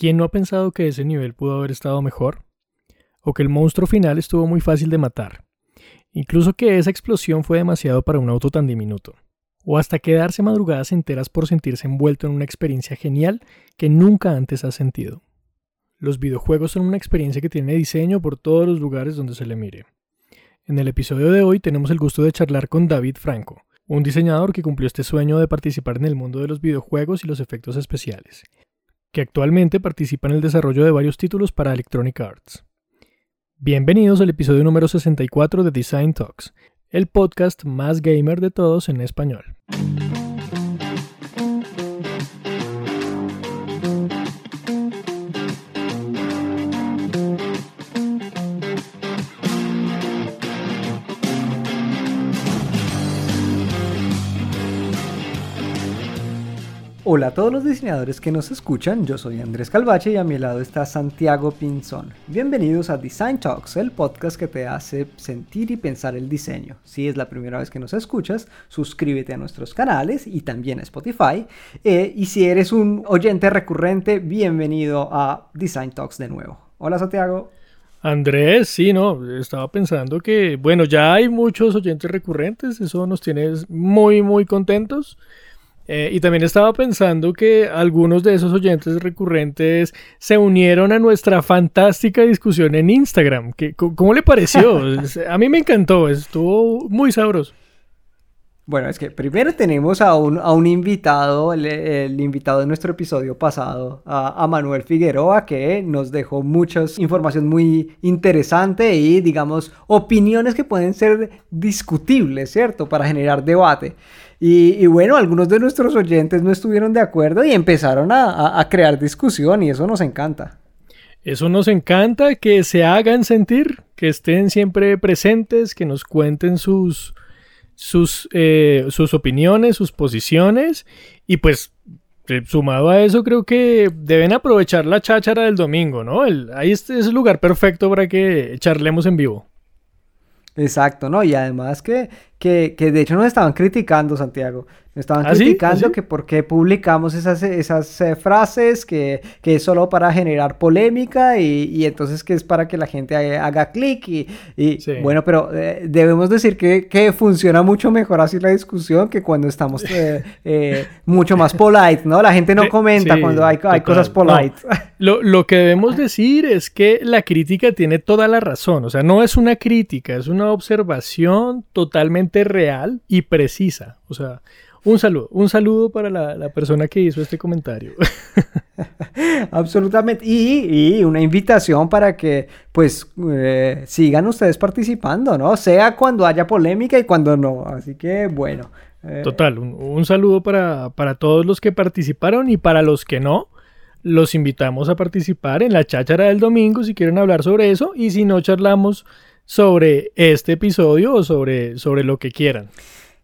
¿Quién no ha pensado que ese nivel pudo haber estado mejor? ¿O que el monstruo final estuvo muy fácil de matar? Incluso que esa explosión fue demasiado para un auto tan diminuto. O hasta quedarse madrugadas enteras por sentirse envuelto en una experiencia genial que nunca antes has sentido. Los videojuegos son una experiencia que tiene diseño por todos los lugares donde se le mire. En el episodio de hoy tenemos el gusto de charlar con David Franco, un diseñador que cumplió este sueño de participar en el mundo de los videojuegos y los efectos especiales, que actualmente participa en el desarrollo de varios títulos para Electronic Arts. Bienvenidos al episodio número 64 de Design Talks, el podcast más gamer de todos en español. Hola a todos los diseñadores que nos escuchan, yo soy Andrés Calvache y a mi lado está Santiago Pinzón. Bienvenidos a Design Talks, el podcast que te hace sentir y pensar el diseño. Si es la primera vez que nos escuchas, suscríbete a nuestros canales y también a Spotify. Eh, y si eres un oyente recurrente, bienvenido a Design Talks de nuevo. Hola Santiago. Andrés, sí, no, estaba pensando que, bueno, ya hay muchos oyentes recurrentes, eso nos tiene muy, muy contentos. Eh, y también estaba pensando que algunos de esos oyentes recurrentes se unieron a nuestra fantástica discusión en Instagram. ¿Cómo le pareció? a mí me encantó, estuvo muy sabroso. Bueno, es que primero tenemos a un, a un invitado, el, invitado de nuestro episodio pasado, a, a, Manuel Figueroa, que nos dejó mucha información muy interesante y, digamos, opiniones que pueden ser discutibles, ¿cierto? Para generar debate. Y, bueno, algunos de nuestros oyentes no estuvieron de acuerdo y empezaron a, crear discusión y eso nos encanta. Eso nos encanta, que se hagan sentir, que estén siempre presentes, que nos cuenten sus, sus, eh, sus opiniones, sus posiciones y pues eh, sumado a eso creo que deben aprovechar la cháchara del domingo, ¿no? ahí es el lugar perfecto para que charlemos en vivo. Exacto, ¿no? Y además que, que, que de hecho nos estaban criticando, Santiago. Me estaban ¿Ah, criticando ¿Ah, que por qué publicamos esas, esas eh, frases, que, que, es solo para generar polémica y, y, entonces que es para que la gente haga clic y, y bueno, pero eh, debemos decir que, que, funciona mucho mejor así la discusión que cuando estamos eh, mucho más polite, ¿no? La gente no comenta cuando hay, hay cosas polite. Lo, lo que debemos decir es que la crítica tiene toda la razón, o sea, no es una crítica, es una observación totalmente real y precisa, o sea... Un saludo, un saludo para la, persona que hizo este comentario. Absolutamente. Y, una invitación para que pues eh, sigan ustedes participando, ¿no? Sea cuando haya polémica y cuando no. Así que bueno. Eh, Total, un, saludo para, para, todos los que participaron y para los que no. Los invitamos a participar en la cháchara del domingo si quieren hablar sobre eso y si no charlamos sobre este episodio o sobre, sobre lo que quieran.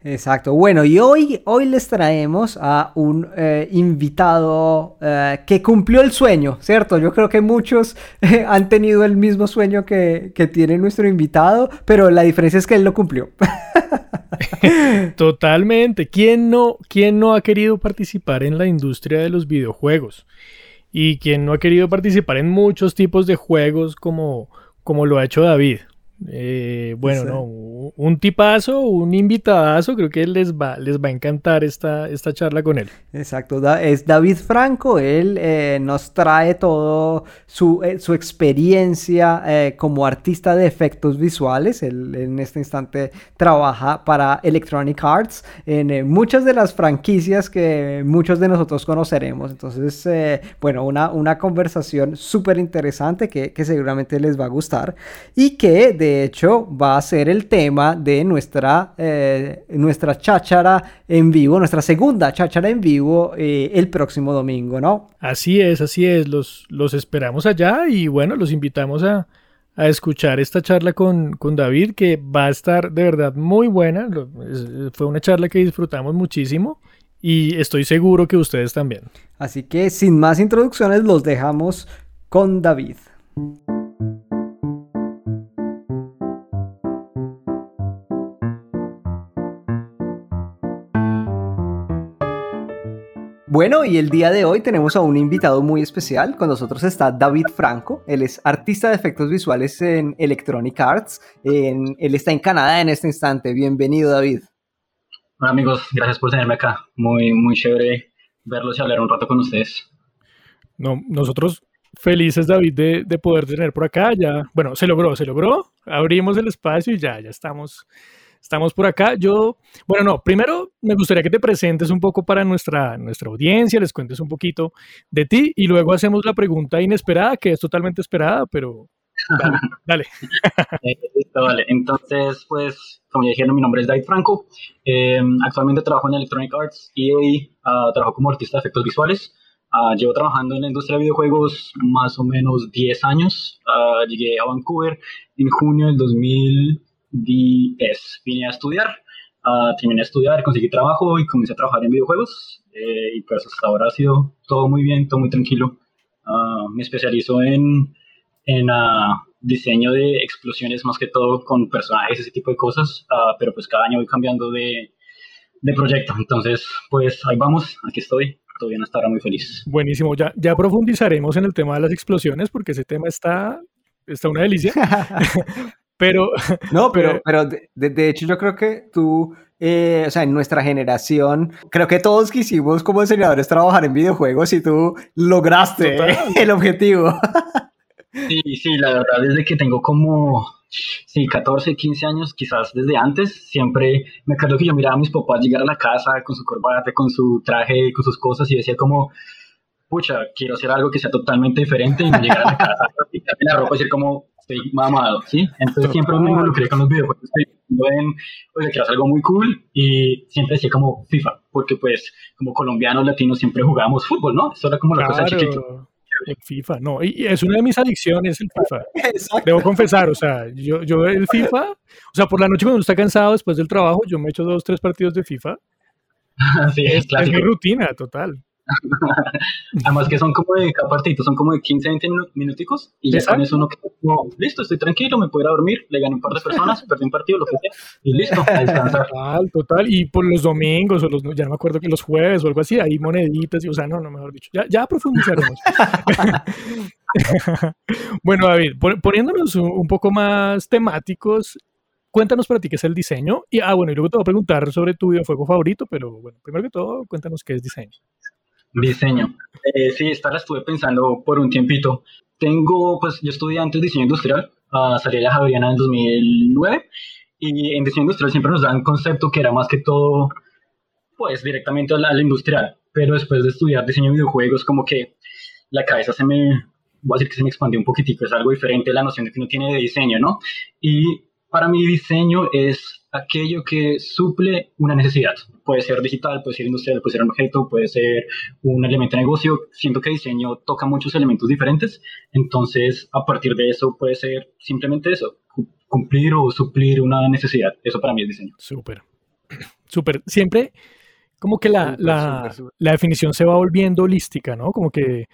Exacto. Bueno, y hoy, hoy les traemos a un eh, invitado eh, que cumplió el sueño, ¿cierto? Yo creo que muchos eh, han tenido el mismo sueño que, tiene nuestro invitado, pero la diferencia es que él lo cumplió. Totalmente. ¿Quién no, ¿Quién no ha querido participar en la industria de los videojuegos? Y quién no ha querido participar en muchos tipos de juegos como, como lo ha hecho David. Bueno, no, un tipazo, un invitadazo, creo que les va, les va a encantar esta, esta charla con él. Exacto, es David Franco, él eh, nos trae todo su, eh, su experiencia como artista de efectos visuales, él en este instante trabaja para Electronic Arts en muchas de las franquicias que muchos de nosotros conoceremos, entonces, bueno, una, una conversación súper interesante que, que seguramente les va a gustar y que de hecho va a ser el tema de nuestra, eh, nuestra cháchara en vivo, nuestra segunda cháchara en vivo eh, el próximo domingo, ¿no? Así es, así es, los, los esperamos allá y bueno, los invitamos a, a escuchar esta charla con, con, David que va a estar de verdad muy buena, fue una charla que disfrutamos muchísimo y estoy seguro que ustedes también. Así que sin más introducciones los dejamos con David. Bueno, y el día de hoy tenemos a un invitado muy especial. Con nosotros está David Franco. Él es artista de efectos visuales en Electronic Arts. él está en Canadá en este instante. Bienvenido, David. Hola amigos, gracias por tenerme acá. Muy, muy chévere verlos y hablar un rato con ustedes. No, nosotros felices, David, de, de poder tener por acá. Ya, bueno, se logró, se logró. Abrimos el espacio y ya, ya estamos Estamos por acá. Yo, bueno, no, primero me gustaría que te presentes un poco para nuestra, nuestra audiencia, les cuentes un poquito de ti y luego hacemos la pregunta inesperada, que es totalmente esperada, pero dale. Eh, listo, vale. Entonces, pues, como ya dijeron, mi nombre es David Franco. Eh, actualmente trabajo en Electronic Arts y uh, trabajo como artista de efectos visuales. Uh, llevo trabajando en la industria de videojuegos más o menos 10 años. Uh, llegué a Vancouver en junio del 2000 vine a estudiar, uh, terminé a estudiar, conseguí trabajo y comencé a trabajar en videojuegos. Eh, y pues hasta ahora ha sido todo muy bien, todo muy tranquilo. Uh, me especializo en, en uh, diseño de explosiones más que todo con personajes, ese tipo de cosas, pero pues cada año voy cambiando de, de proyecto. Entonces, pues ahí vamos, aquí estoy todo bien hasta ahora muy feliz. Buenísimo, ya, ya profundizaremos en el tema de las explosiones porque ese tema está, está una delicia. Pero. No, pero, pero de, hecho, yo creo que tú, eh, o sea, en nuestra generación, creo que todos quisimos como diseñadores trabajar en videojuegos y tú lograste el objetivo. Sí, sí, la verdad, desde que tengo como, sí, 14, 15 años, quizás desde antes, siempre me acuerdo que yo miraba a mis papás llegar a la casa con su corbata, con su traje, con sus cosas y decía como, pucha, quiero hacer algo que sea totalmente diferente y no llegar a la casa, quitarme la ropa y decir como, estoy mamado, ¿sí? Entonces siempre me involucré con los videojuegos, en, oye, quiero hacer algo muy cool y siempre decía como FIFA, porque pues como colombianos latinos siempre jugábamos fútbol, ¿no? Eso era como la cosa chiquita. El FIFA, no, y es una de mis adicciones el FIFA. Debo confesar, o sea, yo, yo el FIFA, o sea, por la noche cuando uno está cansado después del trabajo, yo me echo dos, tres partidos de FIFA. sí, es, es mi rutina, total. Además que son como de cada partito, son como de 15, 20 minuticos y ya eso uno que listo, estoy tranquilo, me puedo ir a dormir, le gano un par de personas, perdí un partido, lo que sea, y listo, a descansar. Total, total, y por los domingos o los, ya no me acuerdo que los jueves o algo así, hay moneditas, y, o sea, no, no, mejor dicho, ya, ya profundizaremos. bueno, David, poniéndonos un poco más temáticos, cuéntanos para ti qué es el diseño. Y, ah, bueno, y luego te voy a preguntar sobre tu videojuego favorito, pero bueno, primero que todo, cuéntanos qué es diseño. Diseño. Eh, sí, esta la estuve pensando por un tiempito. Tengo, pues yo estudié antes diseño industrial, uh, salí a la Javeriana en 2009 y en diseño industrial siempre nos dan concepto que era más que todo, pues directamente a la, industrial. Pero después de estudiar diseño de videojuegos, como que la cabeza se me, voy a decir que se me expandió un poquitico, es algo diferente la noción de que uno tiene de diseño, ¿no? Y para mí diseño es aquello que suple una necesidad. Puede ser digital, puede ser industrial, puede ser un objeto, puede ser un elemento de negocio. Siento que diseño toca muchos elementos diferentes, entonces a partir de eso puede ser simplemente eso, cumplir o suplir una necesidad. Eso para mí es diseño. Súper, súper. Siempre como que la, la, la definición se va volviendo holística, ¿no? Como que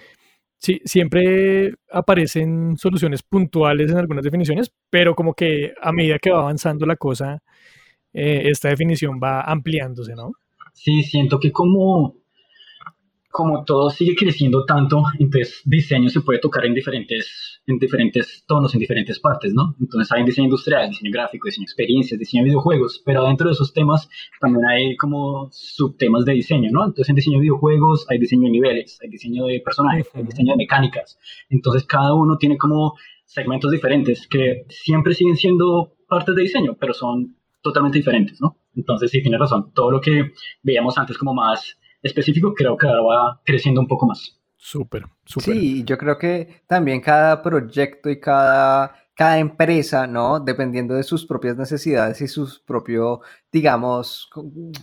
Sí, siempre aparecen soluciones puntuales en algunas definiciones, pero como que a medida que va avanzando la cosa, eh, esta definición va ampliándose, ¿no? Sí, siento que como, como todo sigue creciendo tanto, entonces diseño se puede tocar en diferentes, en diferentes tonos, en diferentes partes, ¿no? Entonces hay diseño industrial, diseño gráfico, diseño de experiencias, diseño de videojuegos, pero dentro de esos temas también hay como subtemas de diseño, ¿no? Entonces en diseño de videojuegos hay diseño de niveles, hay diseño de personajes, hay diseño de mecánicas. Entonces cada uno tiene como segmentos diferentes que siempre siguen siendo partes de diseño, pero son totalmente diferentes, ¿no? Entonces sí, tiene razón. Todo lo que veíamos antes como más específico, creo que ahora va creciendo un poco más. Súper, súper. Sí, yo creo que también cada proyecto y cada, cada empresa, ¿no? Dependiendo de sus propias necesidades y sus propios, digamos,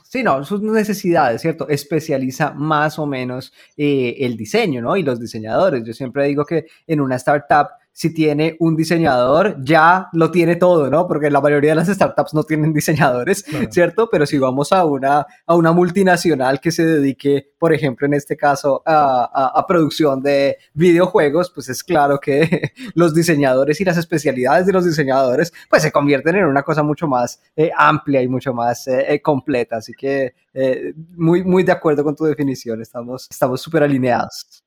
sí, no, sus necesidades, ¿cierto? Especializa más o menos eh, el diseño, ¿no? Y los diseñadores. Yo siempre digo que en una startup si tiene un diseñador, ya lo tiene todo, ¿no? Porque la mayoría de las startups no tienen diseñadores, ¿cierto? Pero si vamos a una, a una multinacional que se dedique, por ejemplo, en este caso, a, a, producción de videojuegos, pues es claro que los diseñadores y las especialidades de los diseñadores, pues se convierten en una cosa mucho más eh, amplia y mucho más eh, eh, completa. Así que muy, muy de acuerdo con tu definición, estamos súper alineados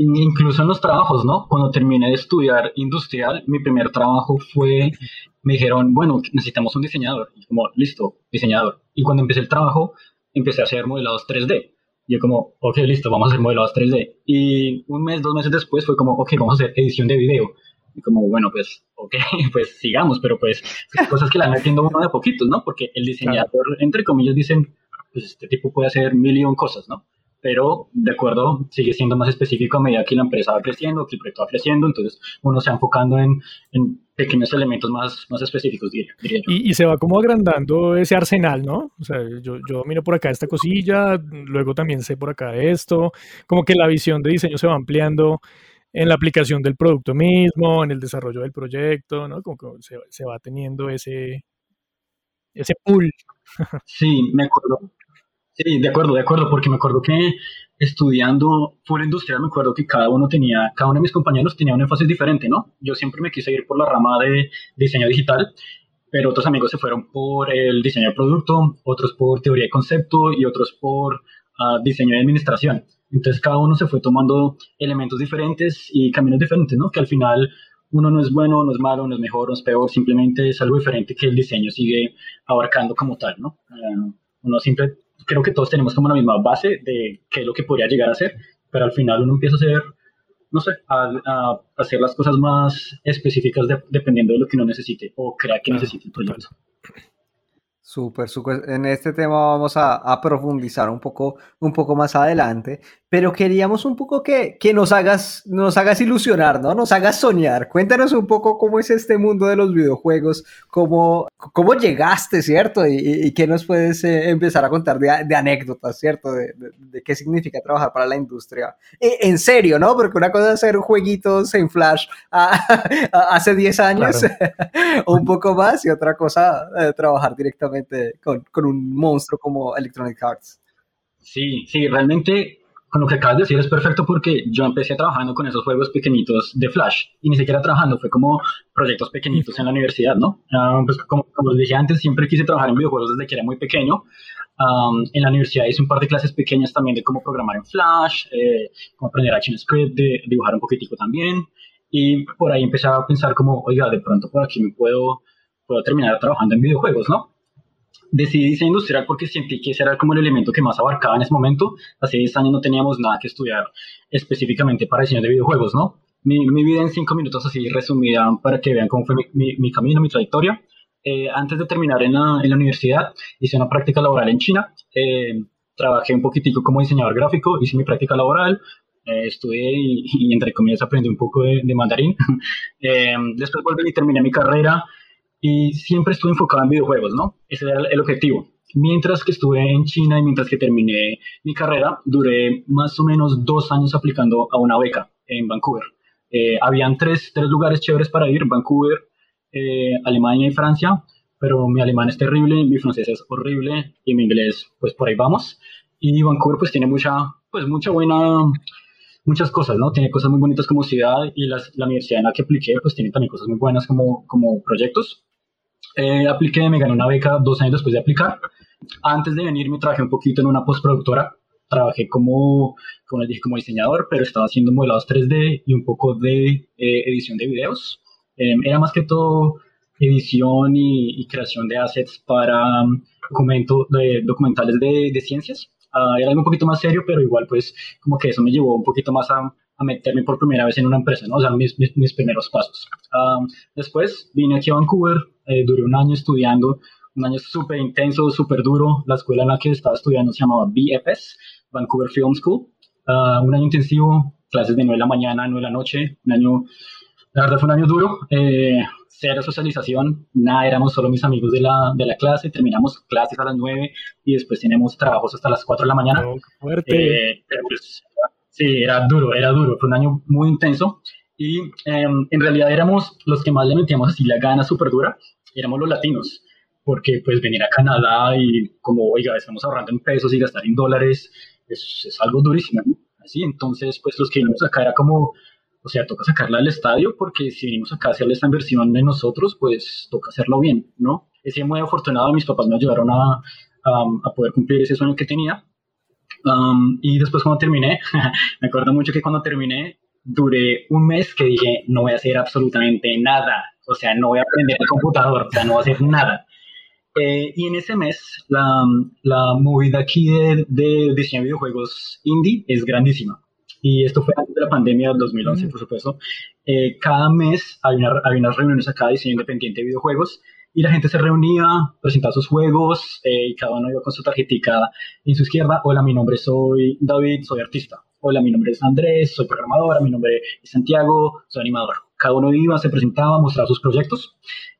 incluso en los trabajos, ¿no? Cuando terminé de estudiar industrial, mi primer trabajo fue, me dijeron, bueno, necesitamos un diseñador. Y como, listo, diseñador. Y cuando empecé el trabajo, empecé a hacer modelados 3D. Y yo como, ok, listo, vamos a hacer modelados 3D. Y un mes, dos meses después fue como, ok, vamos a hacer edición de video. Y como, bueno, pues, ok, pues sigamos, pero pues cosas que la van metiendo uno de poquitos, ¿no? Porque el diseñador, entre comillas, dicen, pues este tipo puede hacer mil y un cosas, ¿no? Pero de acuerdo, sigue siendo más específico a medida que la empresa va creciendo, que el proyecto va creciendo, entonces uno se va enfocando en, en pequeños elementos más, más específicos, diría, yo. Y, se va como agrandando ese arsenal, ¿no? O sea, yo, yo miro por acá esta cosilla, luego también sé por acá esto, como que la visión de diseño se va ampliando en la aplicación del producto mismo, en el desarrollo del proyecto, ¿no? Como que se, se va teniendo ese, ese pool. Sí, me acuerdo Sí, de acuerdo, de acuerdo, porque me acuerdo que estudiando full industrial, me acuerdo que cada uno tenía, cada uno de mis compañeros tenía un énfasis diferente, ¿no? Yo siempre me quise ir por la rama de diseño digital, pero otros amigos se fueron por el diseño de producto, otros por teoría de concepto y otros por ah, diseño de administración. Entonces cada uno se fue tomando elementos diferentes y caminos diferentes, ¿no? Que al final uno no es bueno, no es malo, no es mejor, no es peor, simplemente es algo diferente que el diseño sigue abarcando como tal, ¿no? Ah, uno siempre creo que todos tenemos como la misma base de qué es lo que podría llegar a ser, pero al final uno empieza a hacer, no sé, a, hacer las cosas más específicas dependiendo de lo que uno necesite o crea que necesite el proyecto. Súper, súper. En este tema vamos a, profundizar un poco, un poco más adelante, pero queríamos un poco que, que, nos, hagas, nos hagas ilusionar, ¿no? Nos hagas soñar. Cuéntanos un poco cómo es este mundo de los videojuegos, cómo, cómo llegaste, ¿cierto? Y, qué nos puedes eh, empezar a contar de, anécdotas, ¿cierto? De, de, qué significa trabajar para la industria. E, en serio, ¿no? Porque una cosa es hacer jueguitos en Flash hace 10 años o un poco más y otra cosa eh, trabajar directamente con, con un monstruo como Electronic Arts. Sí, sí, realmente con lo que acabas de decir es perfecto porque yo empecé trabajando con esos juegos pequeñitos de Flash y ni siquiera trabajando, fue como proyectos pequeñitos en la universidad, ¿no? Ah, pues como, como, les dije antes, siempre quise trabajar en videojuegos desde que era muy pequeño. en la universidad hice un par de clases pequeñas también de cómo programar en Flash, eh, cómo aprender ActionScript, de dibujar un poquitico también. Y por ahí empecé a pensar como, oiga, de pronto por aquí me puedo, puedo terminar trabajando en videojuegos, ¿no? Decidí diseño industrial porque sentí que ese era como el elemento que más abarcaba en ese momento. Hace 10 años no teníamos nada que estudiar específicamente para diseño de videojuegos, ¿no? Mi, mi vida en 5 minutos así resumida para que vean cómo fue mi, mi, camino, mi trayectoria. Eh, antes de terminar en la, en la, universidad, hice una práctica laboral en China. Eh, trabajé un poquitico como diseñador gráfico, hice mi práctica laboral, eh, estudié y, entre comillas aprendí un poco de, de mandarín. después volví y terminé mi carrera y siempre estuve enfocado en videojuegos, ¿no? Ese era el objetivo. Mientras que estuve en China y mientras que terminé mi carrera, duré más o menos dos años aplicando a una beca en Vancouver. Eh, habían tres, tres lugares chéveres para ir, Vancouver, eh, Alemania y Francia, pero mi alemán es terrible, mi francés es horrible y mi inglés, pues por ahí vamos. Y Vancouver pues tiene mucha, pues mucha buena muchas cosas, ¿no? Tiene cosas muy bonitas como ciudad y las, la universidad en la que apliqué pues tiene también cosas muy buenas como, como proyectos. Eh, apliqué, me gané una beca dos años después de aplicar. Antes de venir me trabajé un poquito en una postproductora. Trabajé como, como les dije, como diseñador, pero estaba haciendo modelados 3D y un poco de eh, edición de videos. Eh, era más que todo edición y, creación de assets para um, documento, de, documentales de, de ciencias. Uh, era algo un poquito más serio, pero igual pues como que eso me llevó un poquito más a, a meterme por primera vez en una empresa, ¿no? O sea, mis, mis, primeros pasos. después vine aquí a Vancouver, eh, duré un año estudiando, un año súper intenso, súper duro. La escuela en la que estaba estudiando se llamaba BFS, Vancouver Film School. Uh, un año intensivo, clases de 9 de la mañana, 9 de la noche, un año, la verdad fue un año duro. Eh, cero socialización, nada, éramos solo mis amigos de la, de la clase, terminamos clases a las 9 y después tenemos trabajos hasta las 4 de la mañana. fuerte. Eh, pero pues, Sí, era duro, era duro. Fue un año muy intenso. Y em, en realidad éramos los que más le metíamos así la gana súper dura, éramos los latinos, porque pues venir a Canadá y como, oiga, estamos ahorrando en pesos y gastar en dólares, es, es algo durísimo, Así, entonces pues los que vinimos acá era como, o sea, toca sacarla al estadio porque si venimos acá a hacerle esta inversión de nosotros, pues toca hacerlo bien, ¿no? Sido muy afortunado, mis papás me ayudaron a, a poder cumplir ese sueño que tenía. y después cuando terminé, me acuerdo mucho que cuando terminé, duré un mes que dije, no voy a hacer absolutamente nada, o sea, no voy a aprender el computador, o sea, no voy a hacer nada. Eh, y en ese mes, la, la movida aquí de, de, diseño de videojuegos indie es grandísima. Y esto fue antes de la pandemia del 2011, por supuesto. Eh, cada mes hay, una, hay, unas reuniones acá de diseño independiente de videojuegos y la gente se reunía, presentaba sus juegos eh, y cada uno iba con su tarjetita en su izquierda. Hola, mi nombre soy David, soy artista. Hola, mi nombre es Andrés, soy programadora. Mi nombre es Santiago, soy animador. Cada uno iba, se presentaba, mostraba sus proyectos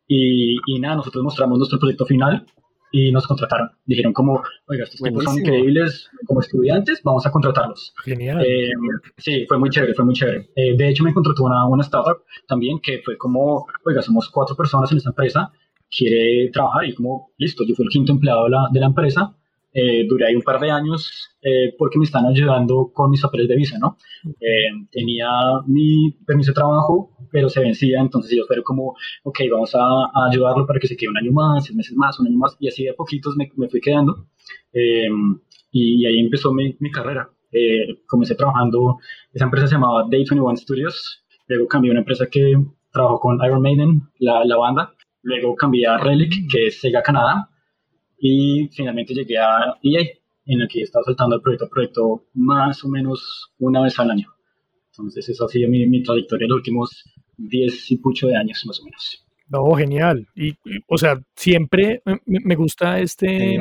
y, y, nada, nosotros mostramos nuestro proyecto final y nos contrataron. Dijeron como, oiga, estos tipos son increíbles como estudiantes, vamos a contratarlos. Genial. Eh, sí, fue muy chévere, fue muy chévere. Eh, de hecho, me contrató una, una startup también que fue como, oiga, somos cuatro personas en esta empresa, quiere trabajar y como, listo, yo fui el quinto empleado de la, de la empresa eh, duré ahí un par de años eh, porque me están ayudando con mis papeles de visa, ¿no? Eh, tenía mi permiso de trabajo, pero se vencía, entonces yo fueron como, ok, vamos a, ayudarlo para que se quede un año más, seis meses más, un año más, y así de poquitos me, me fui quedando. Y, ahí empezó mi, mi carrera. comencé trabajando, esa empresa se llamaba Day 21 Studios, luego cambié a una empresa que trabajó con Iron Maiden, la, la banda, luego cambié a Relic, que es Sega Canadá, y finalmente llegué a EA, en el que he estado saltando el proyecto a proyecto más o menos una vez al año. Entonces, eso ha sido mi, mi trayectoria en los últimos 10 y pucho de años, más o menos. No, genial. Y, o sea, siempre me, gusta este,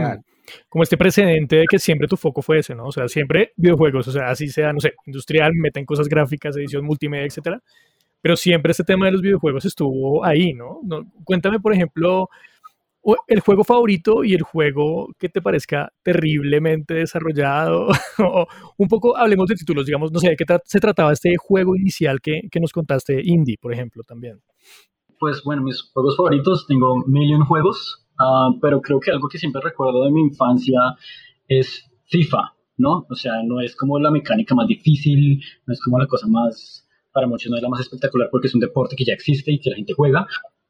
como este precedente de que siempre tu foco fue ese, ¿no? O sea, siempre videojuegos, o sea, así sea, no sé, industrial, meten cosas gráficas, edición multimedia, etcétera. Pero siempre este tema de los videojuegos estuvo ahí, ¿no? no cuéntame, por ejemplo, el juego favorito y el juego que te parezca terriblemente desarrollado. un poco hablemos de títulos, digamos, no sé, ¿de qué se trataba este juego inicial que, que, nos contaste, Indie, por ejemplo, también? Pues bueno, mis juegos favoritos, tengo million juegos, uh, pero creo que algo que siempre recuerdo de mi infancia es FIFA, ¿no? O sea, no es como la mecánica más difícil, no es como la cosa más, para muchos no es la más espectacular porque es un deporte que ya existe y que la gente juega,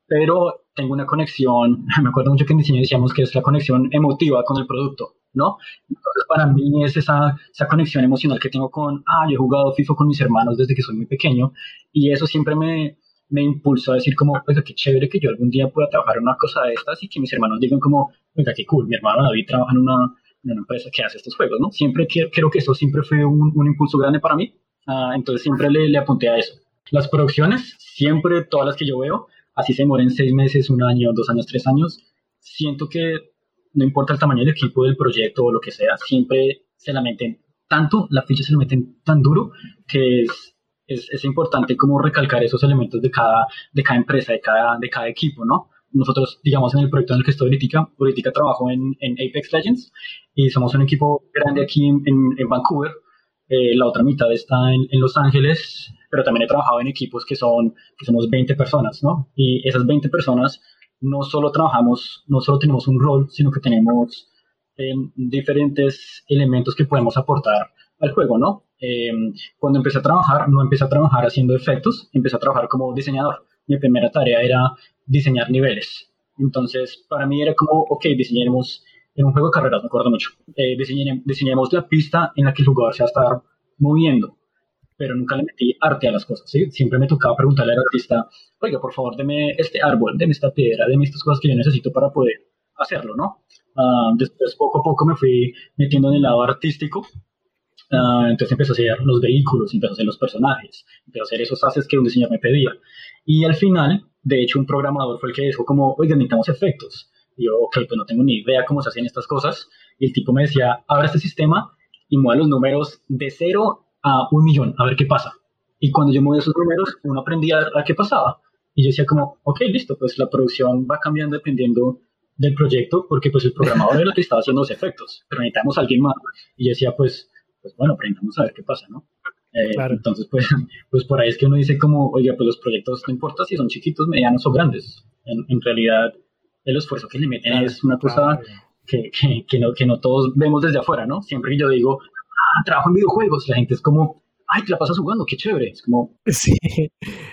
pero tengo una conexión, me acuerdo mucho que en diseño decíamos que es la conexión emotiva con el producto, ¿no? Entonces para mí es esa, esa conexión emocional que tengo con, ah, yo he jugado FIFA con mis hermanos desde que soy muy pequeño y eso siempre me, me impulsó a decir como, oiga, qué chévere que yo algún día pueda trabajar en una cosa de estas y que mis hermanos digan como, oiga, qué cool, mi hermano David trabaja en una, en una empresa que hace estos juegos, ¿no? Siempre creo que eso siempre fue un, un impulso grande para mí, uh, entonces siempre le, le apunté a eso. Las producciones, siempre todas las que yo veo, así se demoren seis meses, un año, dos años, tres años, siento que no importa el tamaño del equipo, del proyecto o lo que sea, siempre se la meten tanto, la ficha se la meten tan duro que es, es, es, importante como recalcar esos elementos de cada, de cada empresa, de cada, de cada equipo, ¿no? Nosotros, digamos, en el proyecto en el que estoy ahorita, ahorita trabajo en, en Apex Legends y somos un equipo grande aquí en, en Vancouver, eh, la otra mitad está en, en Los Ángeles, pero también he trabajado en equipos que son, que somos 20 personas, ¿no? Y esas 20 personas no solo trabajamos, no solo tenemos un rol, sino que tenemos eh, diferentes elementos que podemos aportar al juego, ¿no? Eh, cuando empecé a trabajar, no empecé a trabajar haciendo efectos, empecé a trabajar como diseñador. Mi primera tarea era diseñar niveles. Entonces, para mí era como, ok, diseñemos en un juego de carreras, me acuerdo mucho, eh, diseñemos la pista en la que el jugador se va a estar moviendo pero nunca le metí arte a las cosas, ¿sí? Siempre me tocaba preguntarle al artista, oiga, por favor, deme este árbol, deme esta piedra, deme estas cosas que yo necesito para poder hacerlo, ¿no? Uh, después, poco a poco, me fui metiendo en el lado artístico, uh, entonces empecé a hacer los vehículos, empecé a hacer los personajes, empecé a hacer esos haces que un diseñador me pedía. Y al final, de hecho, un programador fue el que dijo como, oiga, necesitamos efectos. Y yo, ok, pues no tengo ni idea cómo se hacen estas cosas. Y el tipo me decía, abra este sistema y mueva los números de cero a un millón, a ver qué pasa. Y cuando yo moví esos números, uno aprendía a, qué pasaba. Y yo decía como, ok, listo, pues la producción va cambiando dependiendo del proyecto, porque pues el programador era el que estaba haciendo los efectos, pero necesitamos a alguien más. Y yo decía, pues, pues bueno, aprendamos a ver qué pasa, ¿no? Eh, entonces, pues, pues por ahí es que uno dice como, oiga, pues los proyectos no importa si son chiquitos, medianos o grandes. En, realidad, el esfuerzo que le meten es una cosa que, que, que, no, que no todos vemos desde afuera, ¿no? Siempre que yo digo, trabajo en videojuegos, la gente es como, ay, te la pasas jugando, qué chévere. Es como... Sí,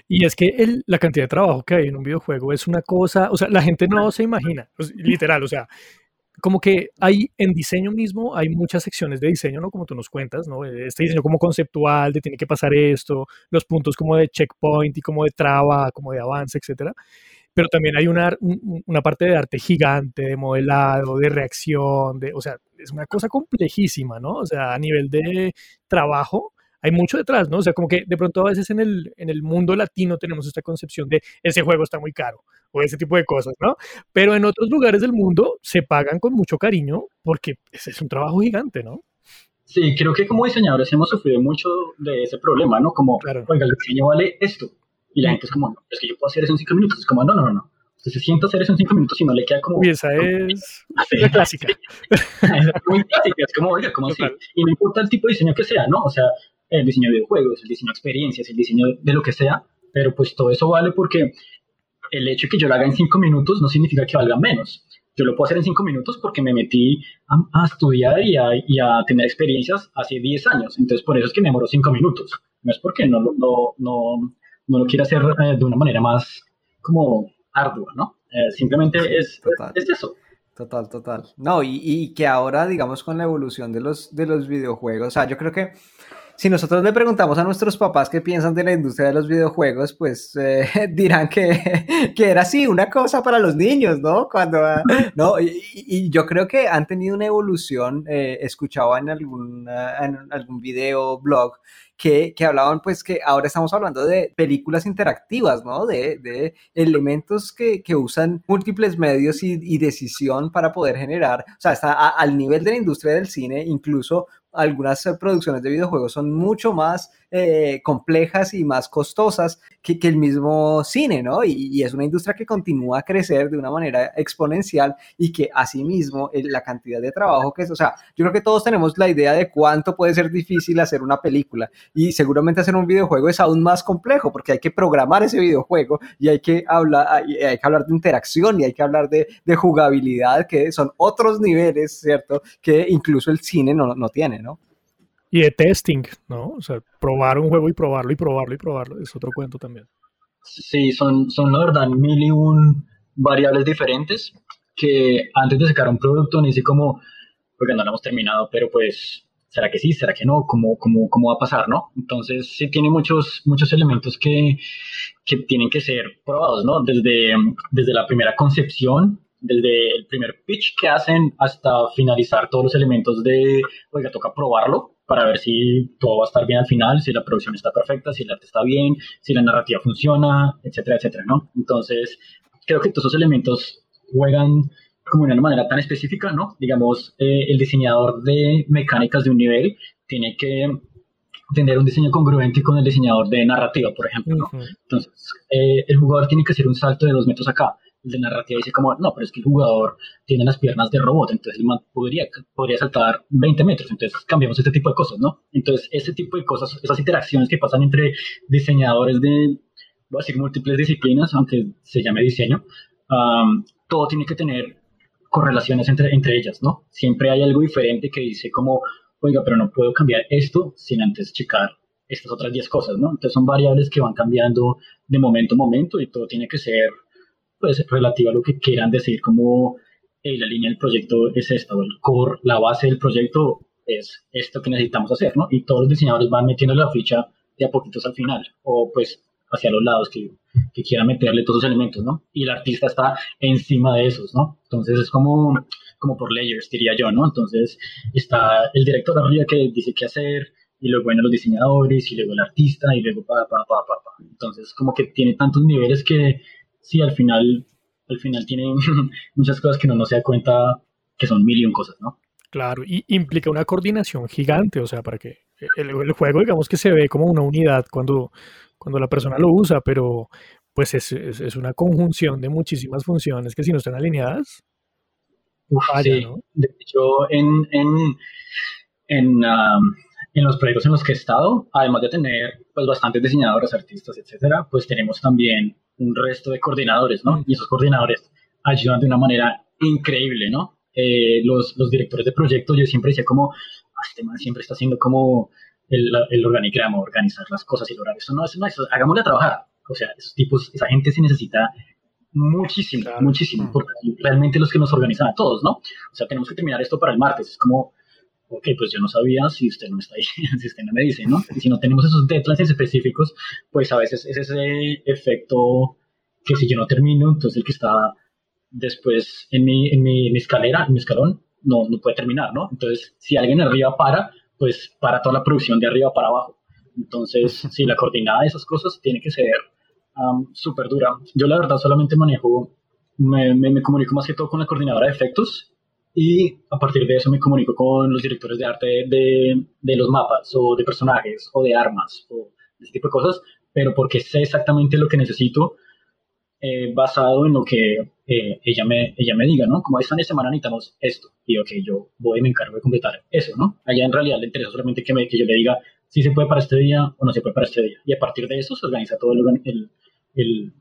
y es que el, la cantidad de trabajo que hay en un videojuego es una cosa, o sea, la gente no se imagina, literal, o sea, como que hay en diseño mismo, hay muchas secciones de diseño, ¿no? Como tú nos cuentas, ¿no? Este diseño como conceptual, de tiene que pasar esto, los puntos como de checkpoint y como de traba, como de avance, etcétera. Pero también hay una, una parte de arte gigante, de modelado, de reacción, de, o sea, es una cosa complejísima, ¿no? O sea, a nivel de trabajo, hay mucho detrás, ¿no? O sea, como que de pronto a veces en el, en el mundo latino tenemos esta concepción de ese juego está muy caro o ese tipo de cosas, ¿no? Pero en otros lugares del mundo se pagan con mucho cariño porque ese es un trabajo gigante, ¿no? Sí, creo que como diseñadores hemos sufrido mucho de ese problema, ¿no? Como, oiga, el diseño vale esto. Y la gente es como, no, es que yo puedo hacer eso en cinco minutos. Es como, no, no, no, no. Usted se sienta a hacer eso en cinco minutos y no le queda como... Y esa es la clásica. es muy clásica, es como, oiga, como así? Y no importa el tipo de diseño que sea, ¿no? O sea, el diseño de videojuegos, el diseño de experiencias, el diseño de lo que sea, pero pues todo eso vale porque el hecho de que yo lo haga en cinco minutos no significa que valga menos. Yo lo puedo hacer en cinco minutos porque me metí a, estudiar y a, y a, tener experiencias hace 10 años. Entonces, por eso es que me demoro cinco minutos. No es porque no, no, no, no lo quiera hacer eh, de una manera más como ardua, ¿no? Eh, simplemente es, es, eso. Total, total. No, y, y, que ahora, digamos, con la evolución de los, de los videojuegos, o sea, yo creo que si nosotros le preguntamos a nuestros papás qué piensan de la industria de los videojuegos, pues eh, dirán que, que, era así, una cosa para los niños, ¿no? Cuando, ¿no? Y, yo creo que han tenido una evolución, eh, escuchaba en algún, en algún video, blog, que, que, hablaban pues que ahora estamos hablando de películas interactivas, ¿no? De, de elementos que, que, usan múltiples medios y, y, decisión para poder generar, o sea, está al nivel de la industria del cine, incluso algunas producciones de videojuegos son mucho más eh, complejas y más costosas que, que, el mismo cine, ¿no? Y, es una industria que continúa a crecer de una manera exponencial y que asimismo la cantidad de trabajo que es, o sea, yo creo que todos tenemos la idea de cuánto puede ser difícil hacer una película y seguramente hacer un videojuego es aún más complejo porque hay que programar ese videojuego y hay que hablar, hay, que hablar de interacción y hay que hablar de, de, jugabilidad que son otros niveles, ¿cierto? Que incluso el cine no, no tiene, ¿no? Y de testing, ¿no? O sea, probar un juego y probarlo y probarlo y probarlo es otro cuento también. Sí, son, son la verdad mil y un variables diferentes que antes de sacar un producto ni sé cómo, porque no lo hemos terminado, pero pues, ¿será que sí? ¿Será que no? ¿Cómo, cómo, cómo va a pasar, no? Entonces, sí tiene muchos, muchos elementos que, que tienen que ser probados, ¿no? Desde, desde la primera concepción desde el primer pitch que hacen hasta finalizar todos los elementos de, oiga, toca probarlo para ver si todo va a estar bien al final, si la producción está perfecta, si el arte está bien, si la narrativa funciona, etcétera, etcétera, ¿no? Entonces, creo que todos esos elementos juegan como de una manera tan específica, ¿no? Digamos, eh, el diseñador de mecánicas de un nivel tiene que tener un diseño congruente con el diseñador de narrativa, por ejemplo, ¿no? Entonces, eh, el jugador tiene que hacer un salto de dos metros acá, de narrativa dice como, no, pero es que el jugador tiene las piernas de robot, entonces el man podría, podría saltar 20 metros, entonces cambiamos este tipo de cosas, ¿no? Entonces ese tipo de cosas, esas interacciones que pasan entre diseñadores de, voy a decir, múltiples disciplinas, aunque se llame diseño, todo tiene que tener correlaciones entre, entre ellas, ¿no? Siempre hay algo diferente que dice como, oiga, pero no puedo cambiar esto sin antes checar estas otras 10 cosas, ¿no? Entonces son variables que van cambiando de momento a momento y todo tiene que ser pues relativa a lo que quieran decir como la línea del proyecto es esta, o el core, la base del proyecto es esto que necesitamos hacer, ¿no? Y todos los diseñadores van metiendo la ficha de a poquitos al final, o pues hacia los lados que, que quieran meterle todos los elementos, ¿no? Y el artista está encima de esos, ¿no? Entonces es como, como por layers, diría yo, ¿no? Entonces está el director arriba que dice qué hacer, y luego vienen los diseñadores, y luego el artista, y luego pa, pa, pa, pa, pa. Entonces como que tiene tantos niveles que sí, al final, al final tiene muchas cosas que uno no se da cuenta que son mil y un cosas, ¿no? Claro, y implica una coordinación gigante, o sea, para que el, juego, digamos que se ve como una unidad cuando, cuando la persona lo usa, pero pues es, es, una conjunción de muchísimas funciones que si no están alineadas, Uf, sí. ¿no? De hecho, en, en, en, um, en los proyectos en los que he estado, además de tener pues bastantes diseñadores, artistas, etcétera, pues tenemos también un resto de coordinadores, ¿no? Y esos coordinadores ayudan de una manera increíble, ¿no? Eh, los, los, directores de proyectos, yo siempre decía como, ah, este man siempre está haciendo como el, el, organigrama, organizar las cosas y lograr eso. No, eso no, eso, hagámosle a trabajar. O sea, esos tipos, esa gente se necesita muchísimo, muchísimo, porque realmente los que nos organizan a todos, ¿no? O sea, tenemos que terminar esto para el martes. Es como, ok, pues yo no sabía si usted no está ahí, si usted no me dice, ¿no? Y si no tenemos esos deadlines específicos, pues a veces es ese efecto que si yo no termino, entonces el que está después en mi, en mi, escalera, en mi escalón, no, no puede terminar, ¿no? Entonces, si alguien arriba para, pues para toda la producción de arriba para abajo. Entonces, sí, la coordinada de esas cosas tiene que ser súper dura. Yo la verdad solamente manejo, me, me, comunico más que todo con la coordinadora de efectos y a partir de eso me comunico con los directores de arte de, de los mapas o de personajes o de armas o ese tipo de cosas, pero porque sé exactamente lo que necesito eh, basado en lo que eh, ella, me, ella me diga, ¿no? Como esta semana necesitamos esto, y ok, yo voy y me encargo de completar eso, ¿no? Allá en realidad le interesa solamente que, me, que yo le diga si se puede para este día o no se puede para este día, y a partir de eso se organiza todo el, el,